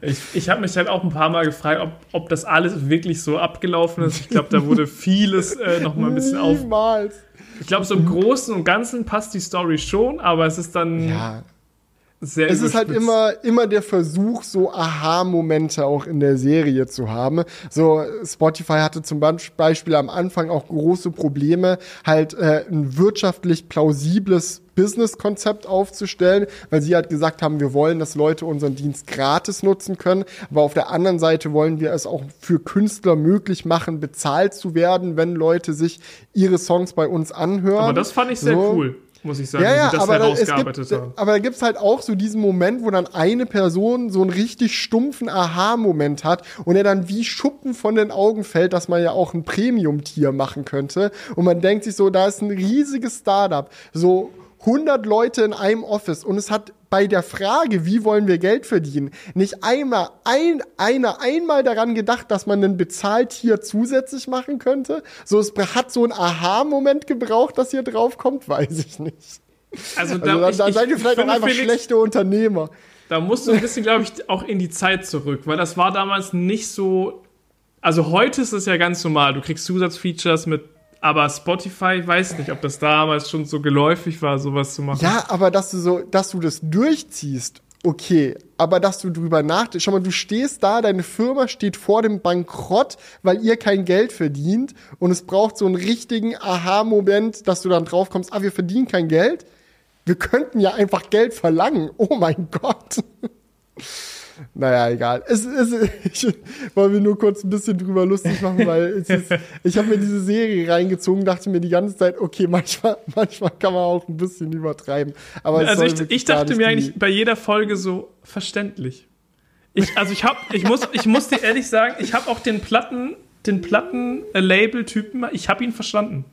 Ich, ich habe mich halt auch ein paar Mal gefragt, ob, ob das alles wirklich so abgelaufen ist. Ich glaube, da wurde vieles äh, noch mal ein bisschen auf. Niemals. Ich glaube, so im Großen und Ganzen passt die Story schon, aber es ist dann. Ja. Sehr es ist halt immer, immer der Versuch, so Aha-Momente auch in der Serie zu haben. So, Spotify hatte zum Beispiel am Anfang auch große Probleme, halt äh, ein wirtschaftlich plausibles Business-Konzept aufzustellen, weil sie halt gesagt haben, wir wollen, dass Leute unseren Dienst gratis nutzen können, aber auf der anderen Seite wollen wir es auch für Künstler möglich machen, bezahlt zu werden, wenn Leute sich ihre Songs bei uns anhören. Aber das fand ich sehr so. cool muss ich sagen, ja, ja, das aber herausgearbeitet gibt, haben. Aber da gibt es halt auch so diesen Moment, wo dann eine Person so einen richtig stumpfen Aha-Moment hat und er dann wie Schuppen von den Augen fällt, dass man ja auch ein Premium-Tier machen könnte. Und man denkt sich so, da ist ein riesiges Startup, so 100 Leute in einem Office und es hat bei der Frage, wie wollen wir Geld verdienen, nicht einmal ein, einer einmal daran gedacht, dass man ein Bezahltier zusätzlich machen könnte. So, es hat so einen Aha-Moment gebraucht, dass ihr draufkommt, weiß ich nicht. Also da, also, da, ich, seid ihr vielleicht auch einfach Felix, schlechte Unternehmer. Da musst du ein bisschen, glaube ich, auch in die Zeit zurück, weil das war damals nicht so. Also heute ist es ja ganz normal. Du kriegst Zusatzfeatures mit aber Spotify weiß nicht, ob das damals schon so geläufig war, sowas zu machen. Ja, aber dass du so, dass du das durchziehst, okay. Aber dass du drüber nachdenkst, schau mal, du stehst da, deine Firma steht vor dem Bankrott, weil ihr kein Geld verdient und es braucht so einen richtigen Aha-Moment, dass du dann drauf kommst, ah, wir verdienen kein Geld. Wir könnten ja einfach Geld verlangen. Oh mein Gott. Naja, egal. Es, es, ich wollte mir nur kurz ein bisschen drüber lustig machen, weil ist, ich habe mir diese Serie reingezogen, dachte mir die ganze Zeit, okay, manchmal, manchmal kann man auch ein bisschen übertreiben. Aber also ich, ich dachte mir eigentlich bei jeder Folge so verständlich. Ich, also ich habe, ich muss, ich muss dir ehrlich sagen, ich habe auch den Platten, den Platten-Label-Typen, ich habe ihn verstanden.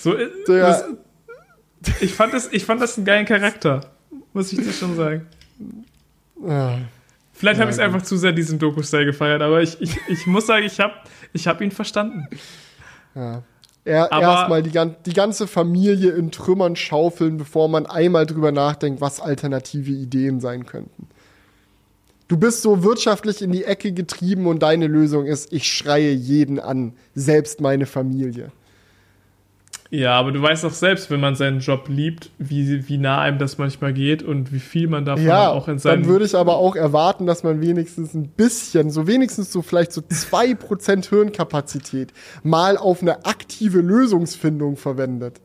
So, äh, ja. das, ich fand das, ich fand das einen geilen Charakter, muss ich dir schon sagen. Ja. Vielleicht ja, habe ich es einfach zu sehr diesen Doku-Style gefeiert, aber ich, ich, ich muss sagen, ich habe ich hab ihn verstanden. Ja. Er, erstmal die, die ganze Familie in Trümmern schaufeln, bevor man einmal drüber nachdenkt, was alternative Ideen sein könnten. Du bist so wirtschaftlich in die Ecke getrieben und deine Lösung ist, ich schreie jeden an, selbst meine Familie. Ja, aber du weißt auch selbst, wenn man seinen Job liebt, wie, wie nah einem das manchmal geht und wie viel man davon ja, auch in seinem. Dann würde ich aber auch erwarten, dass man wenigstens ein bisschen, so wenigstens so vielleicht so zwei Prozent Hirnkapazität mal auf eine aktive Lösungsfindung verwendet.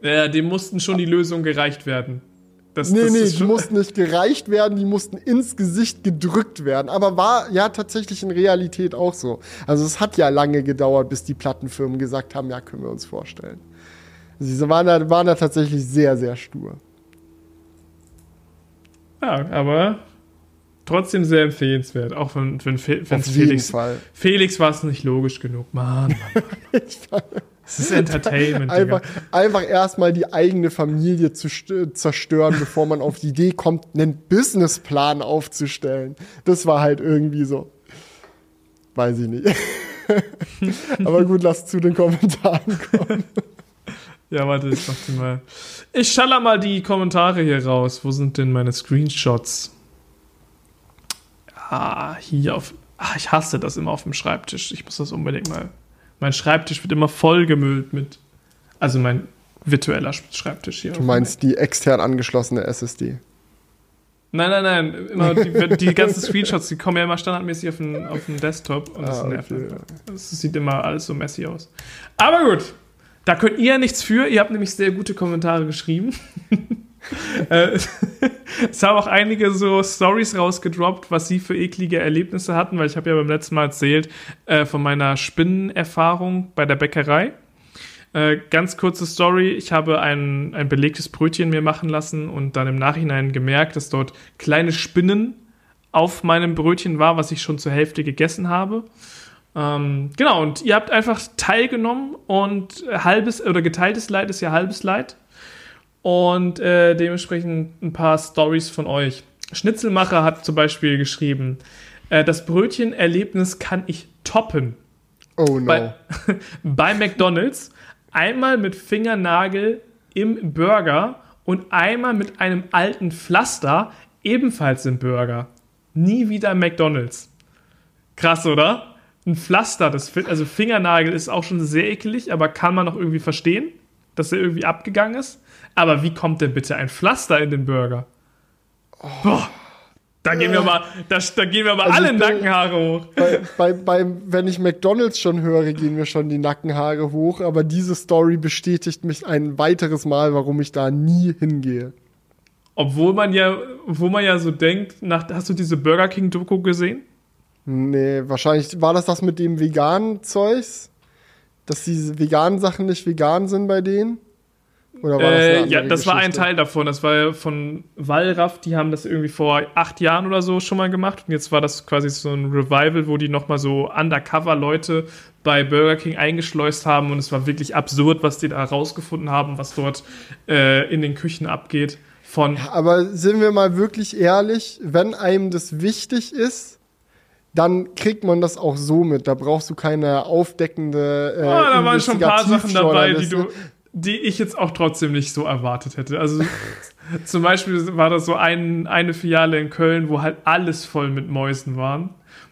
Ja, dem mussten schon die Lösungen gereicht werden. Das, nee, das nee, die mussten nicht gereicht werden, die mussten ins Gesicht gedrückt werden. Aber war ja tatsächlich in Realität auch so. Also es hat ja lange gedauert, bis die Plattenfirmen gesagt haben, ja, können wir uns vorstellen. Sie waren da, waren da tatsächlich sehr, sehr stur. Ja, aber trotzdem sehr empfehlenswert. Auch wenn, wenn, wenn Felix. Fall. Felix war es nicht logisch genug. Mann, Mann, Mann. Es ist Entertainment. einfach, einfach erstmal die eigene Familie zu zerstören, bevor man auf die Idee kommt, einen Businessplan aufzustellen. Das war halt irgendwie so. Weiß ich nicht. Aber gut, lass zu den Kommentaren kommen. Ja, warte, ich mach die mal. Ich schaller mal die Kommentare hier raus. Wo sind denn meine Screenshots? Ah, hier auf. Ah, ich hasse das immer auf dem Schreibtisch. Ich muss das unbedingt mal. Mein Schreibtisch wird immer vollgemüllt mit. Also mein virtueller Schreibtisch hier. Du meinst die extern angeschlossene SSD? Nein, nein, nein. Immer die, die ganzen Screenshots, die kommen ja immer standardmäßig auf den, auf den Desktop und das ah, nervt okay. einfach. Das sieht immer alles so messy aus. Aber gut, da könnt ihr ja nichts für. Ihr habt nämlich sehr gute Kommentare geschrieben. Äh, es haben auch einige so Stories rausgedroppt, was sie für eklige Erlebnisse hatten, weil ich habe ja beim letzten Mal erzählt äh, von meiner Spinnenerfahrung bei der Bäckerei. Äh, ganz kurze Story. Ich habe ein, ein belegtes Brötchen mir machen lassen und dann im Nachhinein gemerkt, dass dort kleine Spinnen auf meinem Brötchen war, was ich schon zur Hälfte gegessen habe. Ähm, genau, und ihr habt einfach teilgenommen und halbes oder geteiltes Leid ist ja halbes Leid. Und äh, dementsprechend ein paar Stories von euch. Schnitzelmacher hat zum Beispiel geschrieben, äh, das Brötchenerlebnis kann ich toppen. Oh no. Bei, bei McDonalds einmal mit Fingernagel im Burger und einmal mit einem alten Pflaster, ebenfalls im Burger. Nie wieder McDonalds. Krass, oder? Ein Pflaster, das, also Fingernagel ist auch schon sehr eklig, aber kann man noch irgendwie verstehen, dass er irgendwie abgegangen ist. Aber wie kommt denn bitte ein Pflaster in den Burger? Oh. Boah. Da gehen wir mal, da, da gehen wir mal also alle bin, Nackenhaare hoch. Bei, bei, bei, wenn ich McDonalds schon höre, gehen mir schon die Nackenhaare hoch. Aber diese Story bestätigt mich ein weiteres Mal, warum ich da nie hingehe. Obwohl man ja, wo man ja so denkt, nach, hast du diese Burger King Doku gesehen? Nee, wahrscheinlich war das das mit dem veganen Zeugs, dass diese veganen Sachen nicht vegan sind bei denen. Oder war das äh, ja, das Geschichte? war ein Teil davon. Das war von Wallraff, die haben das irgendwie vor acht Jahren oder so schon mal gemacht. Und jetzt war das quasi so ein Revival, wo die nochmal so Undercover-Leute bei Burger King eingeschleust haben. Und es war wirklich absurd, was die da rausgefunden haben, was dort äh, in den Küchen abgeht. Von Aber sind wir mal wirklich ehrlich, wenn einem das wichtig ist, dann kriegt man das auch so mit. Da brauchst du keine aufdeckende. Äh, oh, da waren schon ein paar Sachen dabei, die du, die ich jetzt auch trotzdem nicht so erwartet hätte. Also zum Beispiel war das so ein, eine Filiale in Köln, wo halt alles voll mit Mäusen waren.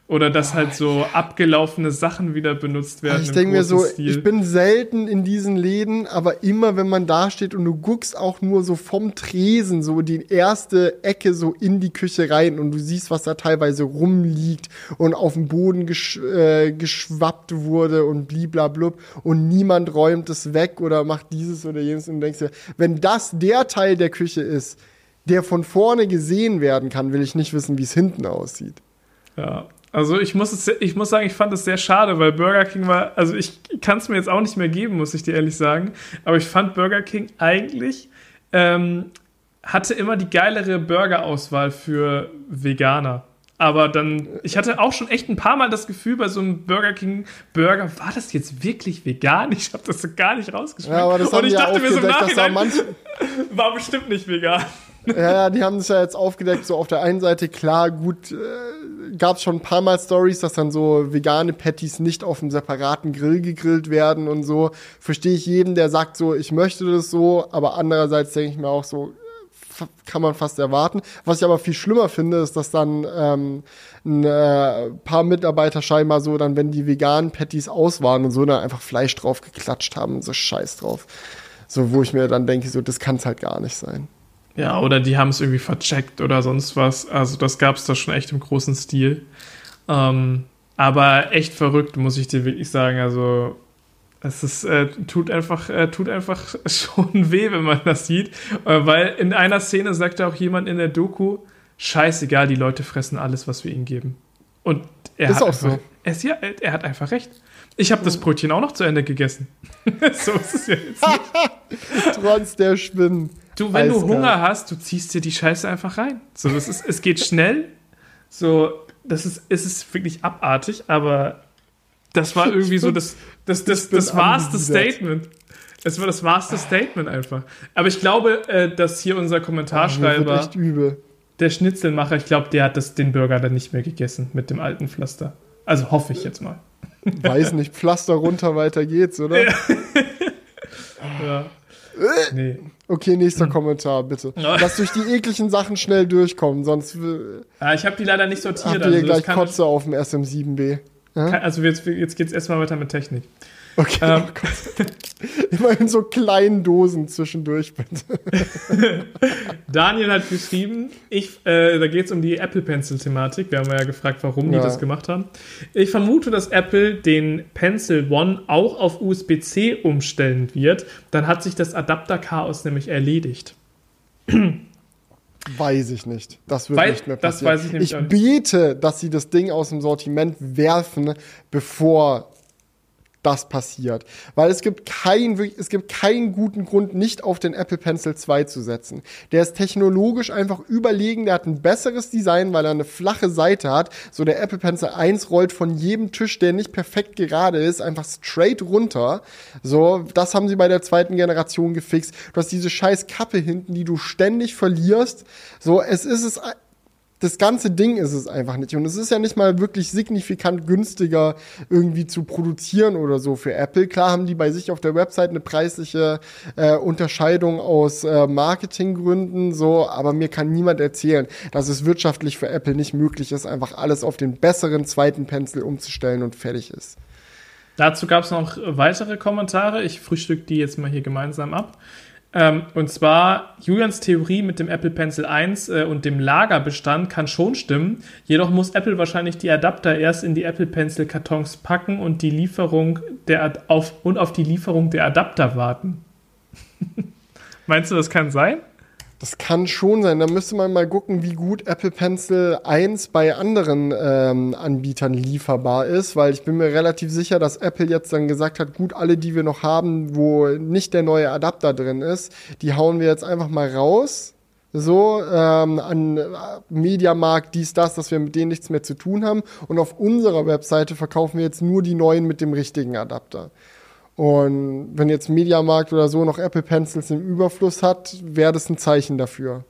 Oder dass halt so abgelaufene Sachen wieder benutzt werden. Ich denke mir so, Stil. ich bin selten in diesen Läden, aber immer wenn man da steht und du guckst auch nur so vom Tresen, so die erste Ecke so in die Küche rein und du siehst, was da teilweise rumliegt und auf dem Boden gesch äh, geschwappt wurde und bliblablub und niemand räumt es weg oder macht dieses oder jenes und denkst dir, wenn das der Teil der Küche ist, der von vorne gesehen werden kann, will ich nicht wissen, wie es hinten aussieht. Ja, also ich muss, es, ich muss sagen, ich fand es sehr schade, weil Burger King war, also ich kann es mir jetzt auch nicht mehr geben, muss ich dir ehrlich sagen, aber ich fand Burger King eigentlich ähm, hatte immer die geilere Burgerauswahl für Veganer. Aber dann, ich hatte auch schon echt ein paar Mal das Gefühl bei so einem Burger King Burger, war das jetzt wirklich vegan? Ich habe das so gar nicht rausgeschmeckt. Ja, aber das Und ich dachte mir so im Nachhinein, war bestimmt nicht vegan. Ja, ja, die haben es ja jetzt aufgedeckt, so auf der einen Seite, klar, gut, äh, gab es schon ein paar Mal Stories, dass dann so vegane Patties nicht auf einem separaten Grill gegrillt werden und so. Verstehe ich jeden, der sagt so, ich möchte das so, aber andererseits denke ich mir auch so, kann man fast erwarten. Was ich aber viel schlimmer finde, ist, dass dann ähm, ein äh, paar Mitarbeiter scheinbar so dann, wenn die veganen Patties aus waren und so, dann einfach Fleisch drauf geklatscht haben und so Scheiß drauf. So, wo ich mir dann denke, so, das kann es halt gar nicht sein. Ja, oder die haben es irgendwie vercheckt oder sonst was. Also das gab es da schon echt im großen Stil. Ähm, aber echt verrückt, muss ich dir wirklich sagen. Also es ist, äh, tut einfach, äh, tut einfach schon weh, wenn man das sieht. Äh, weil in einer Szene sagte auch jemand in der Doku, scheißegal, die Leute fressen alles, was wir ihnen geben. Und er ist hat einfach, so. Er, ist, ja, er hat einfach recht. Ich habe das Brötchen auch noch zu Ende gegessen. so ist es ja jetzt nicht. Trotz der Spinnen. Du, wenn Eiskalt. du Hunger hast, du ziehst dir die Scheiße einfach rein. So, das ist, es geht schnell. So, das ist, es ist wirklich abartig, aber Das war irgendwie so das, das, das, das, das wahrste Statement. Es war das wahrste Statement einfach. Aber ich glaube, äh, dass hier unser Kommentarschreiber, oh, der Schnitzelmacher, ich glaube, der hat das, den Burger dann nicht mehr gegessen mit dem alten Pflaster. Also hoffe ich jetzt mal. Weiß nicht, Pflaster runter, weiter geht's, oder? Ja. ja. Nee. Okay, nächster. Kommentar, bitte. Lass durch die ekligen Sachen schnell durchkommen, sonst. Ja, ich habe die leider nicht sortiert. Habt ihr also, gleich Kotze auf dem SM7B. Ja? Also jetzt, jetzt geht's erstmal weiter mit Technik. Okay. Ähm. Oh Immer in so kleinen Dosen zwischendurch, bitte. Daniel hat geschrieben, ich, äh, da geht es um die Apple Pencil-Thematik. Wir haben ja gefragt, warum ja. die das gemacht haben. Ich vermute, dass Apple den Pencil One auch auf USB-C umstellen wird. Dann hat sich das Adapter-Chaos nämlich erledigt. Weiß ich nicht. Das wird Weil, nicht mehr passieren. Ich ich bete, dass sie das Ding aus dem Sortiment werfen, bevor das passiert. Weil es gibt, kein, es gibt keinen guten Grund, nicht auf den Apple Pencil 2 zu setzen. Der ist technologisch einfach überlegen, der hat ein besseres Design, weil er eine flache Seite hat. So der Apple Pencil 1 rollt von jedem Tisch, der nicht perfekt gerade ist, einfach straight runter. So, das haben sie bei der zweiten Generation gefixt. Du hast diese scheiß Kappe hinten, die du ständig verlierst. So, es ist es das ganze Ding ist es einfach nicht. Und es ist ja nicht mal wirklich signifikant günstiger irgendwie zu produzieren oder so für Apple. Klar haben die bei sich auf der Website eine preisliche äh, Unterscheidung aus äh, Marketinggründen, so, aber mir kann niemand erzählen, dass es wirtschaftlich für Apple nicht möglich ist, einfach alles auf den besseren zweiten Pencil umzustellen und fertig ist. Dazu gab es noch weitere Kommentare. Ich frühstück die jetzt mal hier gemeinsam ab. Ähm, und zwar, Julians Theorie mit dem Apple Pencil 1 äh, und dem Lagerbestand kann schon stimmen. Jedoch muss Apple wahrscheinlich die Adapter erst in die Apple Pencil Kartons packen und die Lieferung der auf, und auf die Lieferung der Adapter warten. Meinst du, das kann sein? Das kann schon sein. Da müsste man mal gucken, wie gut Apple Pencil 1 bei anderen ähm, Anbietern lieferbar ist, weil ich bin mir relativ sicher, dass Apple jetzt dann gesagt hat, gut, alle, die wir noch haben, wo nicht der neue Adapter drin ist, die hauen wir jetzt einfach mal raus. So, ähm, an äh, Mediamarkt, dies, das, dass wir mit denen nichts mehr zu tun haben. Und auf unserer Webseite verkaufen wir jetzt nur die neuen mit dem richtigen Adapter. Und wenn jetzt Mediamarkt oder so noch Apple Pencils im Überfluss hat, wäre das ein Zeichen dafür.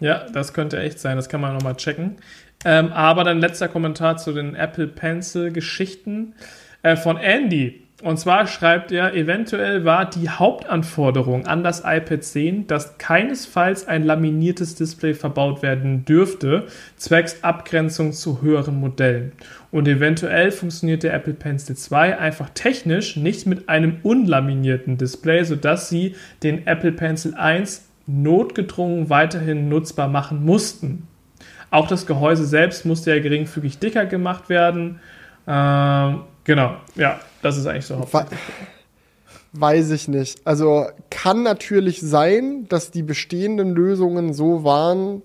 Ja, das könnte echt sein. Das kann man nochmal checken. Ähm, aber dann letzter Kommentar zu den Apple Pencil Geschichten äh, von Andy. Und zwar schreibt er, eventuell war die Hauptanforderung an das iPad 10, dass keinesfalls ein laminiertes Display verbaut werden dürfte, zwecks Abgrenzung zu höheren Modellen. Und eventuell funktioniert der Apple Pencil 2 einfach technisch nicht mit einem unlaminierten Display, sodass sie den Apple Pencil 1 notgedrungen weiterhin nutzbar machen mussten. Auch das Gehäuse selbst musste ja geringfügig dicker gemacht werden. Ähm, genau, ja, das ist eigentlich so hauptsächlich. Weiß ich nicht. Also kann natürlich sein, dass die bestehenden Lösungen so waren,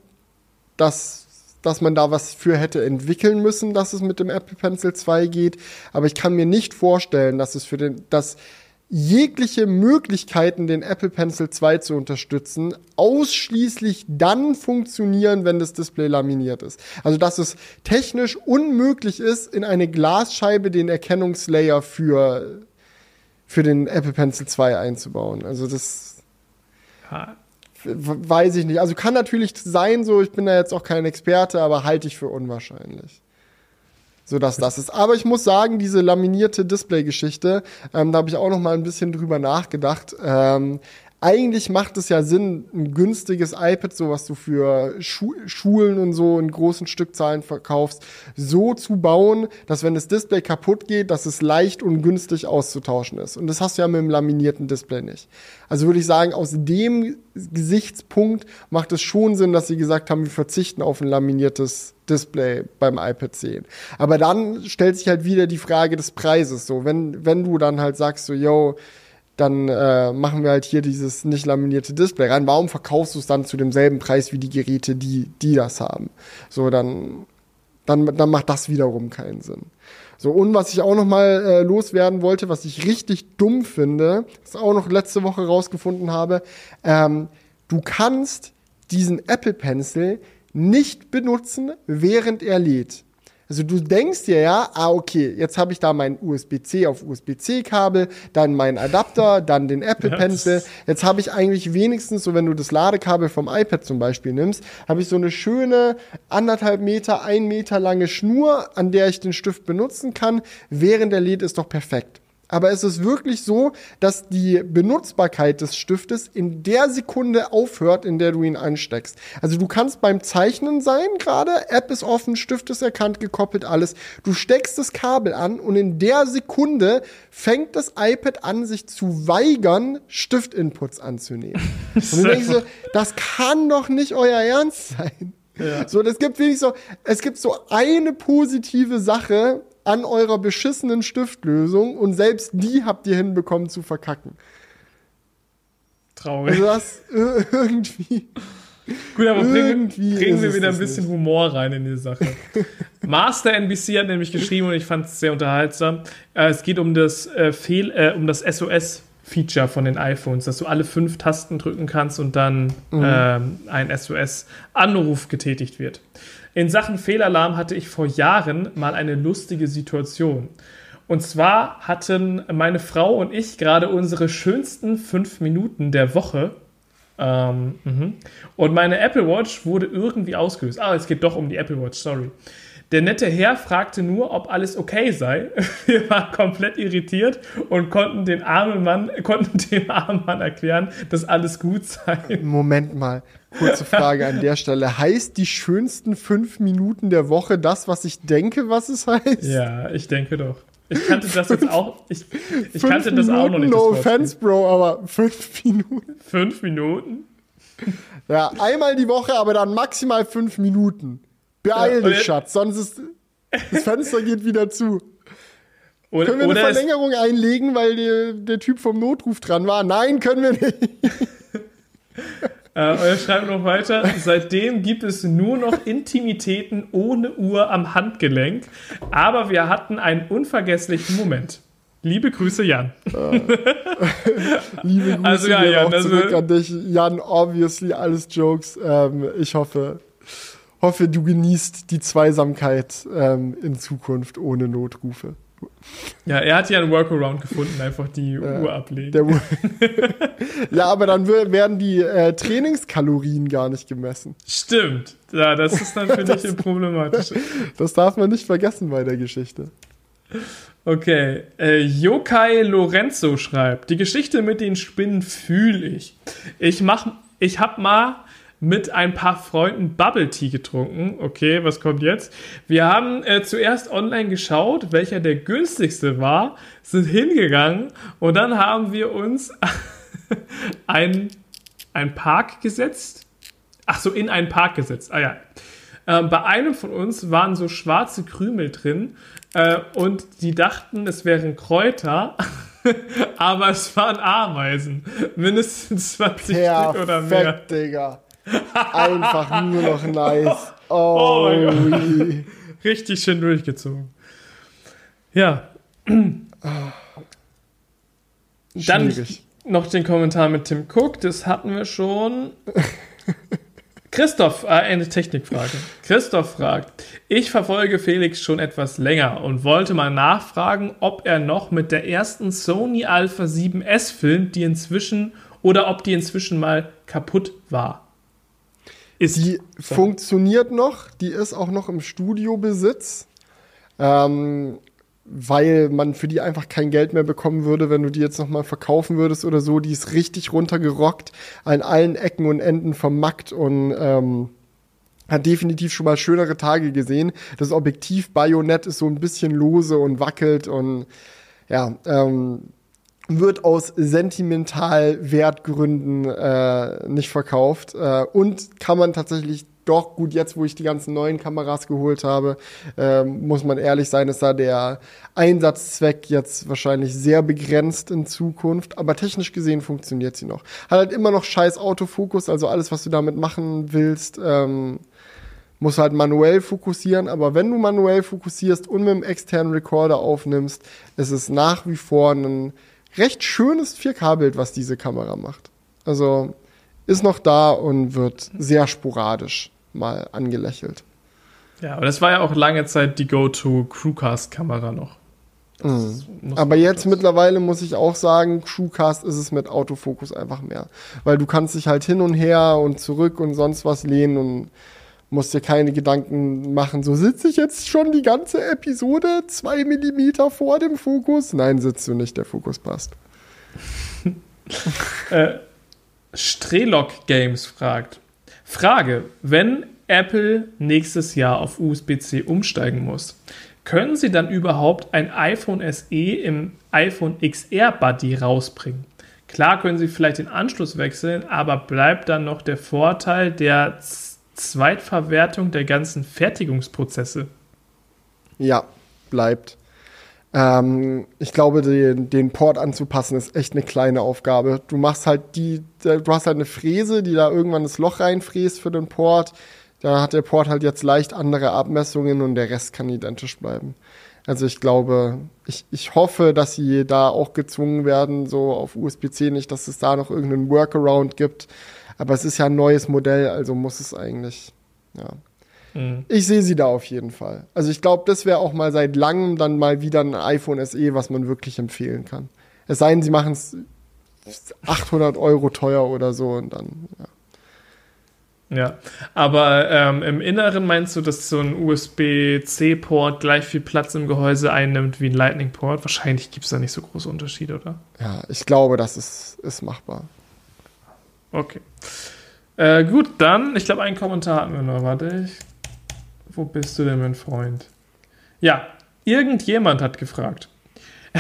dass, dass man da was für hätte entwickeln müssen, dass es mit dem Apple Pencil 2 geht. Aber ich kann mir nicht vorstellen, dass es für den, dass jegliche Möglichkeiten, den Apple Pencil 2 zu unterstützen, ausschließlich dann funktionieren, wenn das Display laminiert ist. Also, dass es technisch unmöglich ist, in eine Glasscheibe den Erkennungslayer für, für den Apple Pencil 2 einzubauen. Also, das. Weiß ich nicht. Also, kann natürlich sein, so, ich bin da jetzt auch kein Experte, aber halte ich für unwahrscheinlich sodass das ist. Aber ich muss sagen, diese laminierte Display-Geschichte, ähm, da habe ich auch noch mal ein bisschen drüber nachgedacht. Ähm, eigentlich macht es ja Sinn, ein günstiges iPad, so was du für Schu Schulen und so in großen Stückzahlen verkaufst, so zu bauen, dass wenn das Display kaputt geht, dass es leicht und günstig auszutauschen ist. Und das hast du ja mit dem laminierten Display nicht. Also würde ich sagen, aus dem Gesichtspunkt macht es schon Sinn, dass sie gesagt haben, wir verzichten auf ein laminiertes Display beim iPad 10. Aber dann stellt sich halt wieder die Frage des Preises. So, wenn, wenn du dann halt sagst, so, yo, dann äh, machen wir halt hier dieses nicht laminierte Display rein. Warum verkaufst du es dann zu demselben Preis wie die Geräte, die, die das haben? So, dann, dann, dann macht das wiederum keinen Sinn. So, und was ich auch noch mal äh, loswerden wollte, was ich richtig dumm finde, was auch noch letzte Woche rausgefunden habe, ähm, du kannst diesen Apple Pencil nicht benutzen, während er lädt. Also du denkst dir ja, ah, okay, jetzt habe ich da mein USB-C auf USB-C-Kabel, dann mein Adapter, dann den Apple Pencil. Jetzt habe ich eigentlich wenigstens, so wenn du das Ladekabel vom iPad zum Beispiel nimmst, habe ich so eine schöne anderthalb Meter, ein Meter lange Schnur, an der ich den Stift benutzen kann, während der lädt, ist doch perfekt. Aber es ist wirklich so, dass die Benutzbarkeit des Stiftes in der Sekunde aufhört, in der du ihn ansteckst. Also du kannst beim Zeichnen sein gerade, App ist offen, Stift ist erkannt, gekoppelt, alles. Du steckst das Kabel an und in der Sekunde fängt das iPad an, sich zu weigern, Stiftinputs anzunehmen. und du denkst so, das kann doch nicht euer Ernst sein. Ja. So, das gibt wirklich so, es gibt so eine positive Sache, an eurer beschissenen Stiftlösung und selbst die habt ihr hinbekommen zu verkacken. Traurig. Also das irgendwie. Gut, aber bringen, bringen wir wieder ein bisschen nicht. Humor rein in die Sache. Master NBC hat nämlich geschrieben und ich fand es sehr unterhaltsam. Äh, es geht um das äh, Fehl, äh, um das SOS Feature von den iPhones, dass du alle fünf Tasten drücken kannst und dann mhm. ähm, ein SOS-Anruf getätigt wird. In Sachen Fehlalarm hatte ich vor Jahren mal eine lustige Situation. Und zwar hatten meine Frau und ich gerade unsere schönsten fünf Minuten der Woche. Ähm, mhm. und meine Apple Watch wurde irgendwie ausgelöst. Ah, es geht doch um die Apple Watch, sorry. Der nette Herr fragte nur, ob alles okay sei. Wir waren komplett irritiert und konnten, den armen Mann, konnten dem armen Mann erklären, dass alles gut sei. Moment mal, kurze Frage an der Stelle. Heißt die schönsten fünf Minuten der Woche das, was ich denke, was es heißt? Ja, ich denke doch. Ich kannte das jetzt auch. Ich, ich kannte das auch noch nicht. No offense, Bro, aber fünf Minuten. Fünf Minuten? Ja, einmal die Woche, aber dann maximal fünf Minuten. Beeil ja, dich, Schatz, sonst ist das Fenster geht wieder zu. Oder, können wir eine Verlängerung einlegen, weil der, der Typ vom Notruf dran war? Nein, können wir nicht. Äh, er schreibt noch weiter, seitdem gibt es nur noch Intimitäten ohne Uhr am Handgelenk, aber wir hatten einen unvergesslichen Moment. Liebe Grüße, Jan. Äh, liebe Grüße also, ja, Jan, auch also zurück an dich. Jan, obviously, alles Jokes. Ähm, ich hoffe, hoffe, du genießt die Zweisamkeit ähm, in Zukunft ohne Notrufe. Ja, er hat ja einen Workaround gefunden, einfach die ja, Uhr ablegen. ja, aber dann werden die äh, Trainingskalorien gar nicht gemessen. Stimmt. Ja, das ist natürlich das, problematisch. Das darf man nicht vergessen bei der Geschichte. Okay, äh, Yokai Lorenzo schreibt, die Geschichte mit den Spinnen fühle ich. Ich mach, ich hab mal mit ein paar Freunden Bubble Tea getrunken. Okay, was kommt jetzt? Wir haben äh, zuerst online geschaut, welcher der günstigste war, sind hingegangen und dann haben wir uns ein, ein Park gesetzt. Ach so, in einen Park gesetzt. Ah ja. Äh, bei einem von uns waren so schwarze Krümel drin äh, und die dachten, es wären Kräuter. aber es waren Ameisen. Mindestens 20 Perfekt, Stück oder mehr. Digga. Einfach nur noch nice. Oh, oh mein Gott. Richtig schön durchgezogen. Ja. Dann noch den Kommentar mit Tim Cook, das hatten wir schon. Christoph, äh, eine Technikfrage. Christoph fragt, ich verfolge Felix schon etwas länger und wollte mal nachfragen, ob er noch mit der ersten Sony Alpha 7S filmt, die inzwischen oder ob die inzwischen mal kaputt war. Ist die so. funktioniert noch, die ist auch noch im Studiobesitz, ähm, weil man für die einfach kein Geld mehr bekommen würde, wenn du die jetzt nochmal verkaufen würdest oder so. Die ist richtig runtergerockt, an allen Ecken und Enden vermackt und ähm, hat definitiv schon mal schönere Tage gesehen. Das Objektiv Bajonett ist so ein bisschen lose und wackelt und ja, ähm, wird aus sentimental Wertgründen äh, nicht verkauft. Äh, und kann man tatsächlich doch gut jetzt, wo ich die ganzen neuen Kameras geholt habe, äh, muss man ehrlich sein, ist da der Einsatzzweck jetzt wahrscheinlich sehr begrenzt in Zukunft, aber technisch gesehen funktioniert sie noch. Hat halt immer noch scheiß Autofokus, also alles, was du damit machen willst, ähm, muss halt manuell fokussieren, aber wenn du manuell fokussierst und mit einem externen Recorder aufnimmst, ist es nach wie vor ein recht schönes 4K-Bild, was diese Kamera macht. Also ist noch da und wird sehr sporadisch mal angelächelt. Ja, aber das war ja auch lange Zeit die Go-To-Crewcast-Kamera noch. Mhm. Aber jetzt mittlerweile muss ich auch sagen, Crewcast ist es mit Autofokus einfach mehr. Weil du kannst dich halt hin und her und zurück und sonst was lehnen und musst dir keine Gedanken machen, so sitze ich jetzt schon die ganze Episode zwei Millimeter vor dem Fokus? Nein, sitzt du nicht, der Fokus passt. äh, Strelok Games fragt. Frage, wenn Apple nächstes Jahr auf USB-C umsteigen muss, können sie dann überhaupt ein iPhone SE im iPhone XR Buddy rausbringen? Klar können sie vielleicht den Anschluss wechseln, aber bleibt dann noch der Vorteil der Zweitverwertung der ganzen Fertigungsprozesse? Ja, bleibt. Ähm, ich glaube, den, den Port anzupassen ist echt eine kleine Aufgabe. Du machst halt die, du hast halt eine Fräse, die da irgendwann das Loch reinfräst für den Port. Da hat der Port halt jetzt leicht andere Abmessungen und der Rest kann identisch bleiben. Also ich glaube, ich, ich hoffe, dass sie da auch gezwungen werden, so auf USB-C nicht, dass es da noch irgendeinen Workaround gibt. Aber es ist ja ein neues Modell, also muss es eigentlich, ja. Mhm. Ich sehe sie da auf jeden Fall. Also ich glaube, das wäre auch mal seit langem dann mal wieder ein iPhone SE, was man wirklich empfehlen kann. Es sei denn, sie machen es 800 Euro teuer oder so und dann, ja. Ja, aber ähm, im Inneren meinst du, dass so ein USB-C-Port gleich viel Platz im Gehäuse einnimmt wie ein Lightning-Port? Wahrscheinlich gibt es da nicht so große Unterschiede, oder? Ja, ich glaube, das ist, ist machbar. Okay. Äh, gut, dann, ich glaube, einen Kommentar hatten wir noch. Warte, ich, wo bist du denn, mein Freund? Ja, irgendjemand hat gefragt.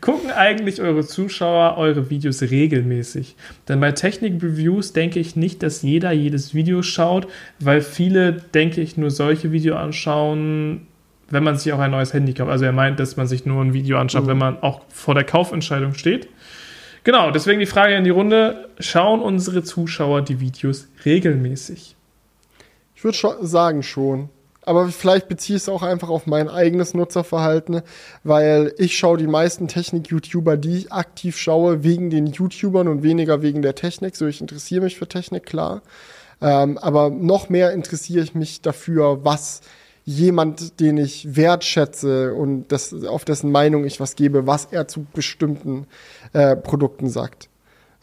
Gucken eigentlich eure Zuschauer eure Videos regelmäßig? Denn bei Technik-Reviews denke ich nicht, dass jeder jedes Video schaut, weil viele, denke ich, nur solche Videos anschauen, wenn man sich auch ein neues Handy kauft. Also er meint, dass man sich nur ein Video anschaut, mhm. wenn man auch vor der Kaufentscheidung steht. Genau, deswegen die Frage in die Runde: Schauen unsere Zuschauer die Videos regelmäßig? Ich würde sagen schon aber vielleicht beziehe ich es auch einfach auf mein eigenes Nutzerverhalten, weil ich schaue die meisten Technik-YouTuber, die ich aktiv schaue, wegen den YouTubern und weniger wegen der Technik. So, ich interessiere mich für Technik, klar. Ähm, aber noch mehr interessiere ich mich dafür, was jemand, den ich wertschätze und das, auf dessen Meinung ich was gebe, was er zu bestimmten äh, Produkten sagt.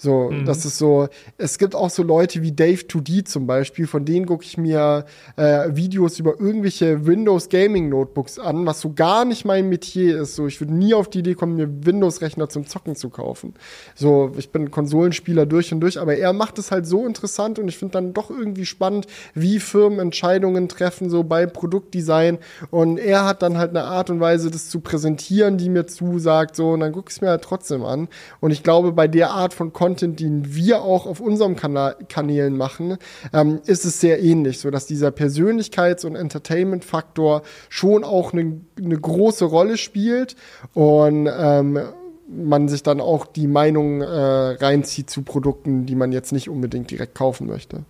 So, mhm. das ist so, es gibt auch so Leute wie Dave 2D zum Beispiel, von denen gucke ich mir äh, Videos über irgendwelche Windows Gaming Notebooks an, was so gar nicht mein Metier ist. So, ich würde nie auf die Idee kommen, mir Windows-Rechner zum Zocken zu kaufen. So, ich bin Konsolenspieler durch und durch, aber er macht es halt so interessant und ich finde dann doch irgendwie spannend, wie Firmen Entscheidungen treffen, so bei Produktdesign. Und er hat dann halt eine Art und Weise, das zu präsentieren, die mir zusagt, so, und dann gucke ich es mir halt trotzdem an. Und ich glaube, bei der Art von Content Content, den wir auch auf unserem Kanal Kanälen machen, ähm, ist es sehr ähnlich, so dass dieser Persönlichkeits- und Entertainment-Faktor schon auch eine ne große Rolle spielt und ähm, man sich dann auch die Meinung äh, reinzieht zu Produkten, die man jetzt nicht unbedingt direkt kaufen möchte.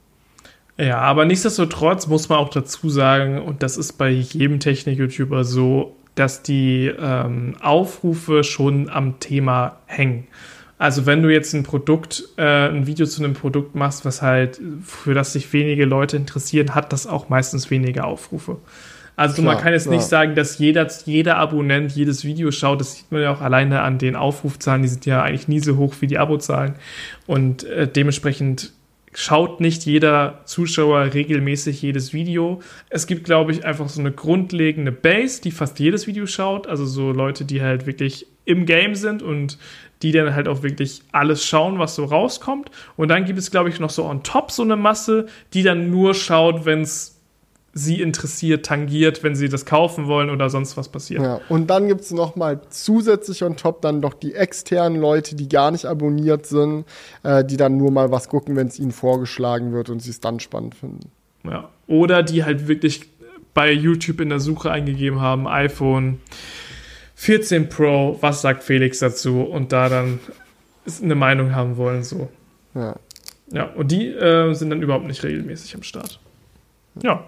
Ja, aber nichtsdestotrotz muss man auch dazu sagen, und das ist bei jedem Technik-YouTuber so, dass die ähm, Aufrufe schon am Thema hängen. Also wenn du jetzt ein Produkt, äh, ein Video zu einem Produkt machst, was halt, für das sich wenige Leute interessieren, hat das auch meistens weniger Aufrufe. Also klar, man kann jetzt klar. nicht sagen, dass jeder, jeder Abonnent jedes Video schaut. Das sieht man ja auch alleine an den Aufrufzahlen. Die sind ja eigentlich nie so hoch wie die Abozahlen. Und äh, dementsprechend schaut nicht jeder Zuschauer regelmäßig jedes Video. Es gibt, glaube ich, einfach so eine grundlegende Base, die fast jedes Video schaut. Also so Leute, die halt wirklich im Game sind und die dann halt auch wirklich alles schauen, was so rauskommt. Und dann gibt es, glaube ich, noch so on top so eine Masse, die dann nur schaut, wenn es sie interessiert, tangiert, wenn sie das kaufen wollen oder sonst was passiert. Ja, und dann gibt es nochmal zusätzlich on top dann doch die externen Leute, die gar nicht abonniert sind, äh, die dann nur mal was gucken, wenn es ihnen vorgeschlagen wird und sie es dann spannend finden. Ja, oder die halt wirklich bei YouTube in der Suche eingegeben haben, iPhone 14 Pro, was sagt Felix dazu? Und da dann eine Meinung haben wollen, so. Ja. Ja, und die äh, sind dann überhaupt nicht regelmäßig am Start. Ja.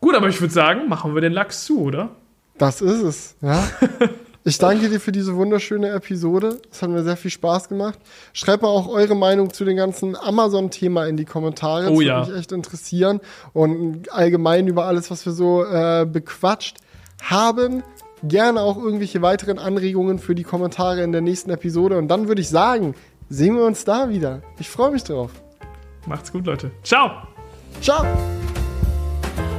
Gut, aber ich würde sagen, machen wir den Lachs zu, oder? Das ist es, ja. Ich danke dir für diese wunderschöne Episode. Es hat mir sehr viel Spaß gemacht. Schreibt mal auch eure Meinung zu dem ganzen Amazon-Thema in die Kommentare. Das Oh würde ja. mich echt interessieren. Und allgemein über alles, was wir so äh, bequatscht haben. Gerne auch irgendwelche weiteren Anregungen für die Kommentare in der nächsten Episode. Und dann würde ich sagen, sehen wir uns da wieder. Ich freue mich drauf. Macht's gut, Leute. Ciao! Ciao!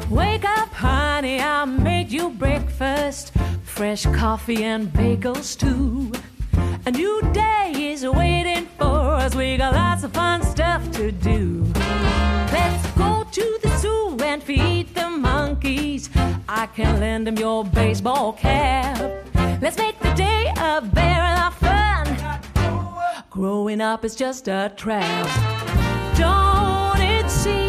Wake up, honey, I made you breakfast. Fresh coffee and bagels, too. A new day is waiting for us. We got lots of fun stuff to do. Let's go to the zoo and feed the monkeys. I can lend him your baseball cap. Let's make the day a lot of fun. Growing up is just a trap. Don't it seem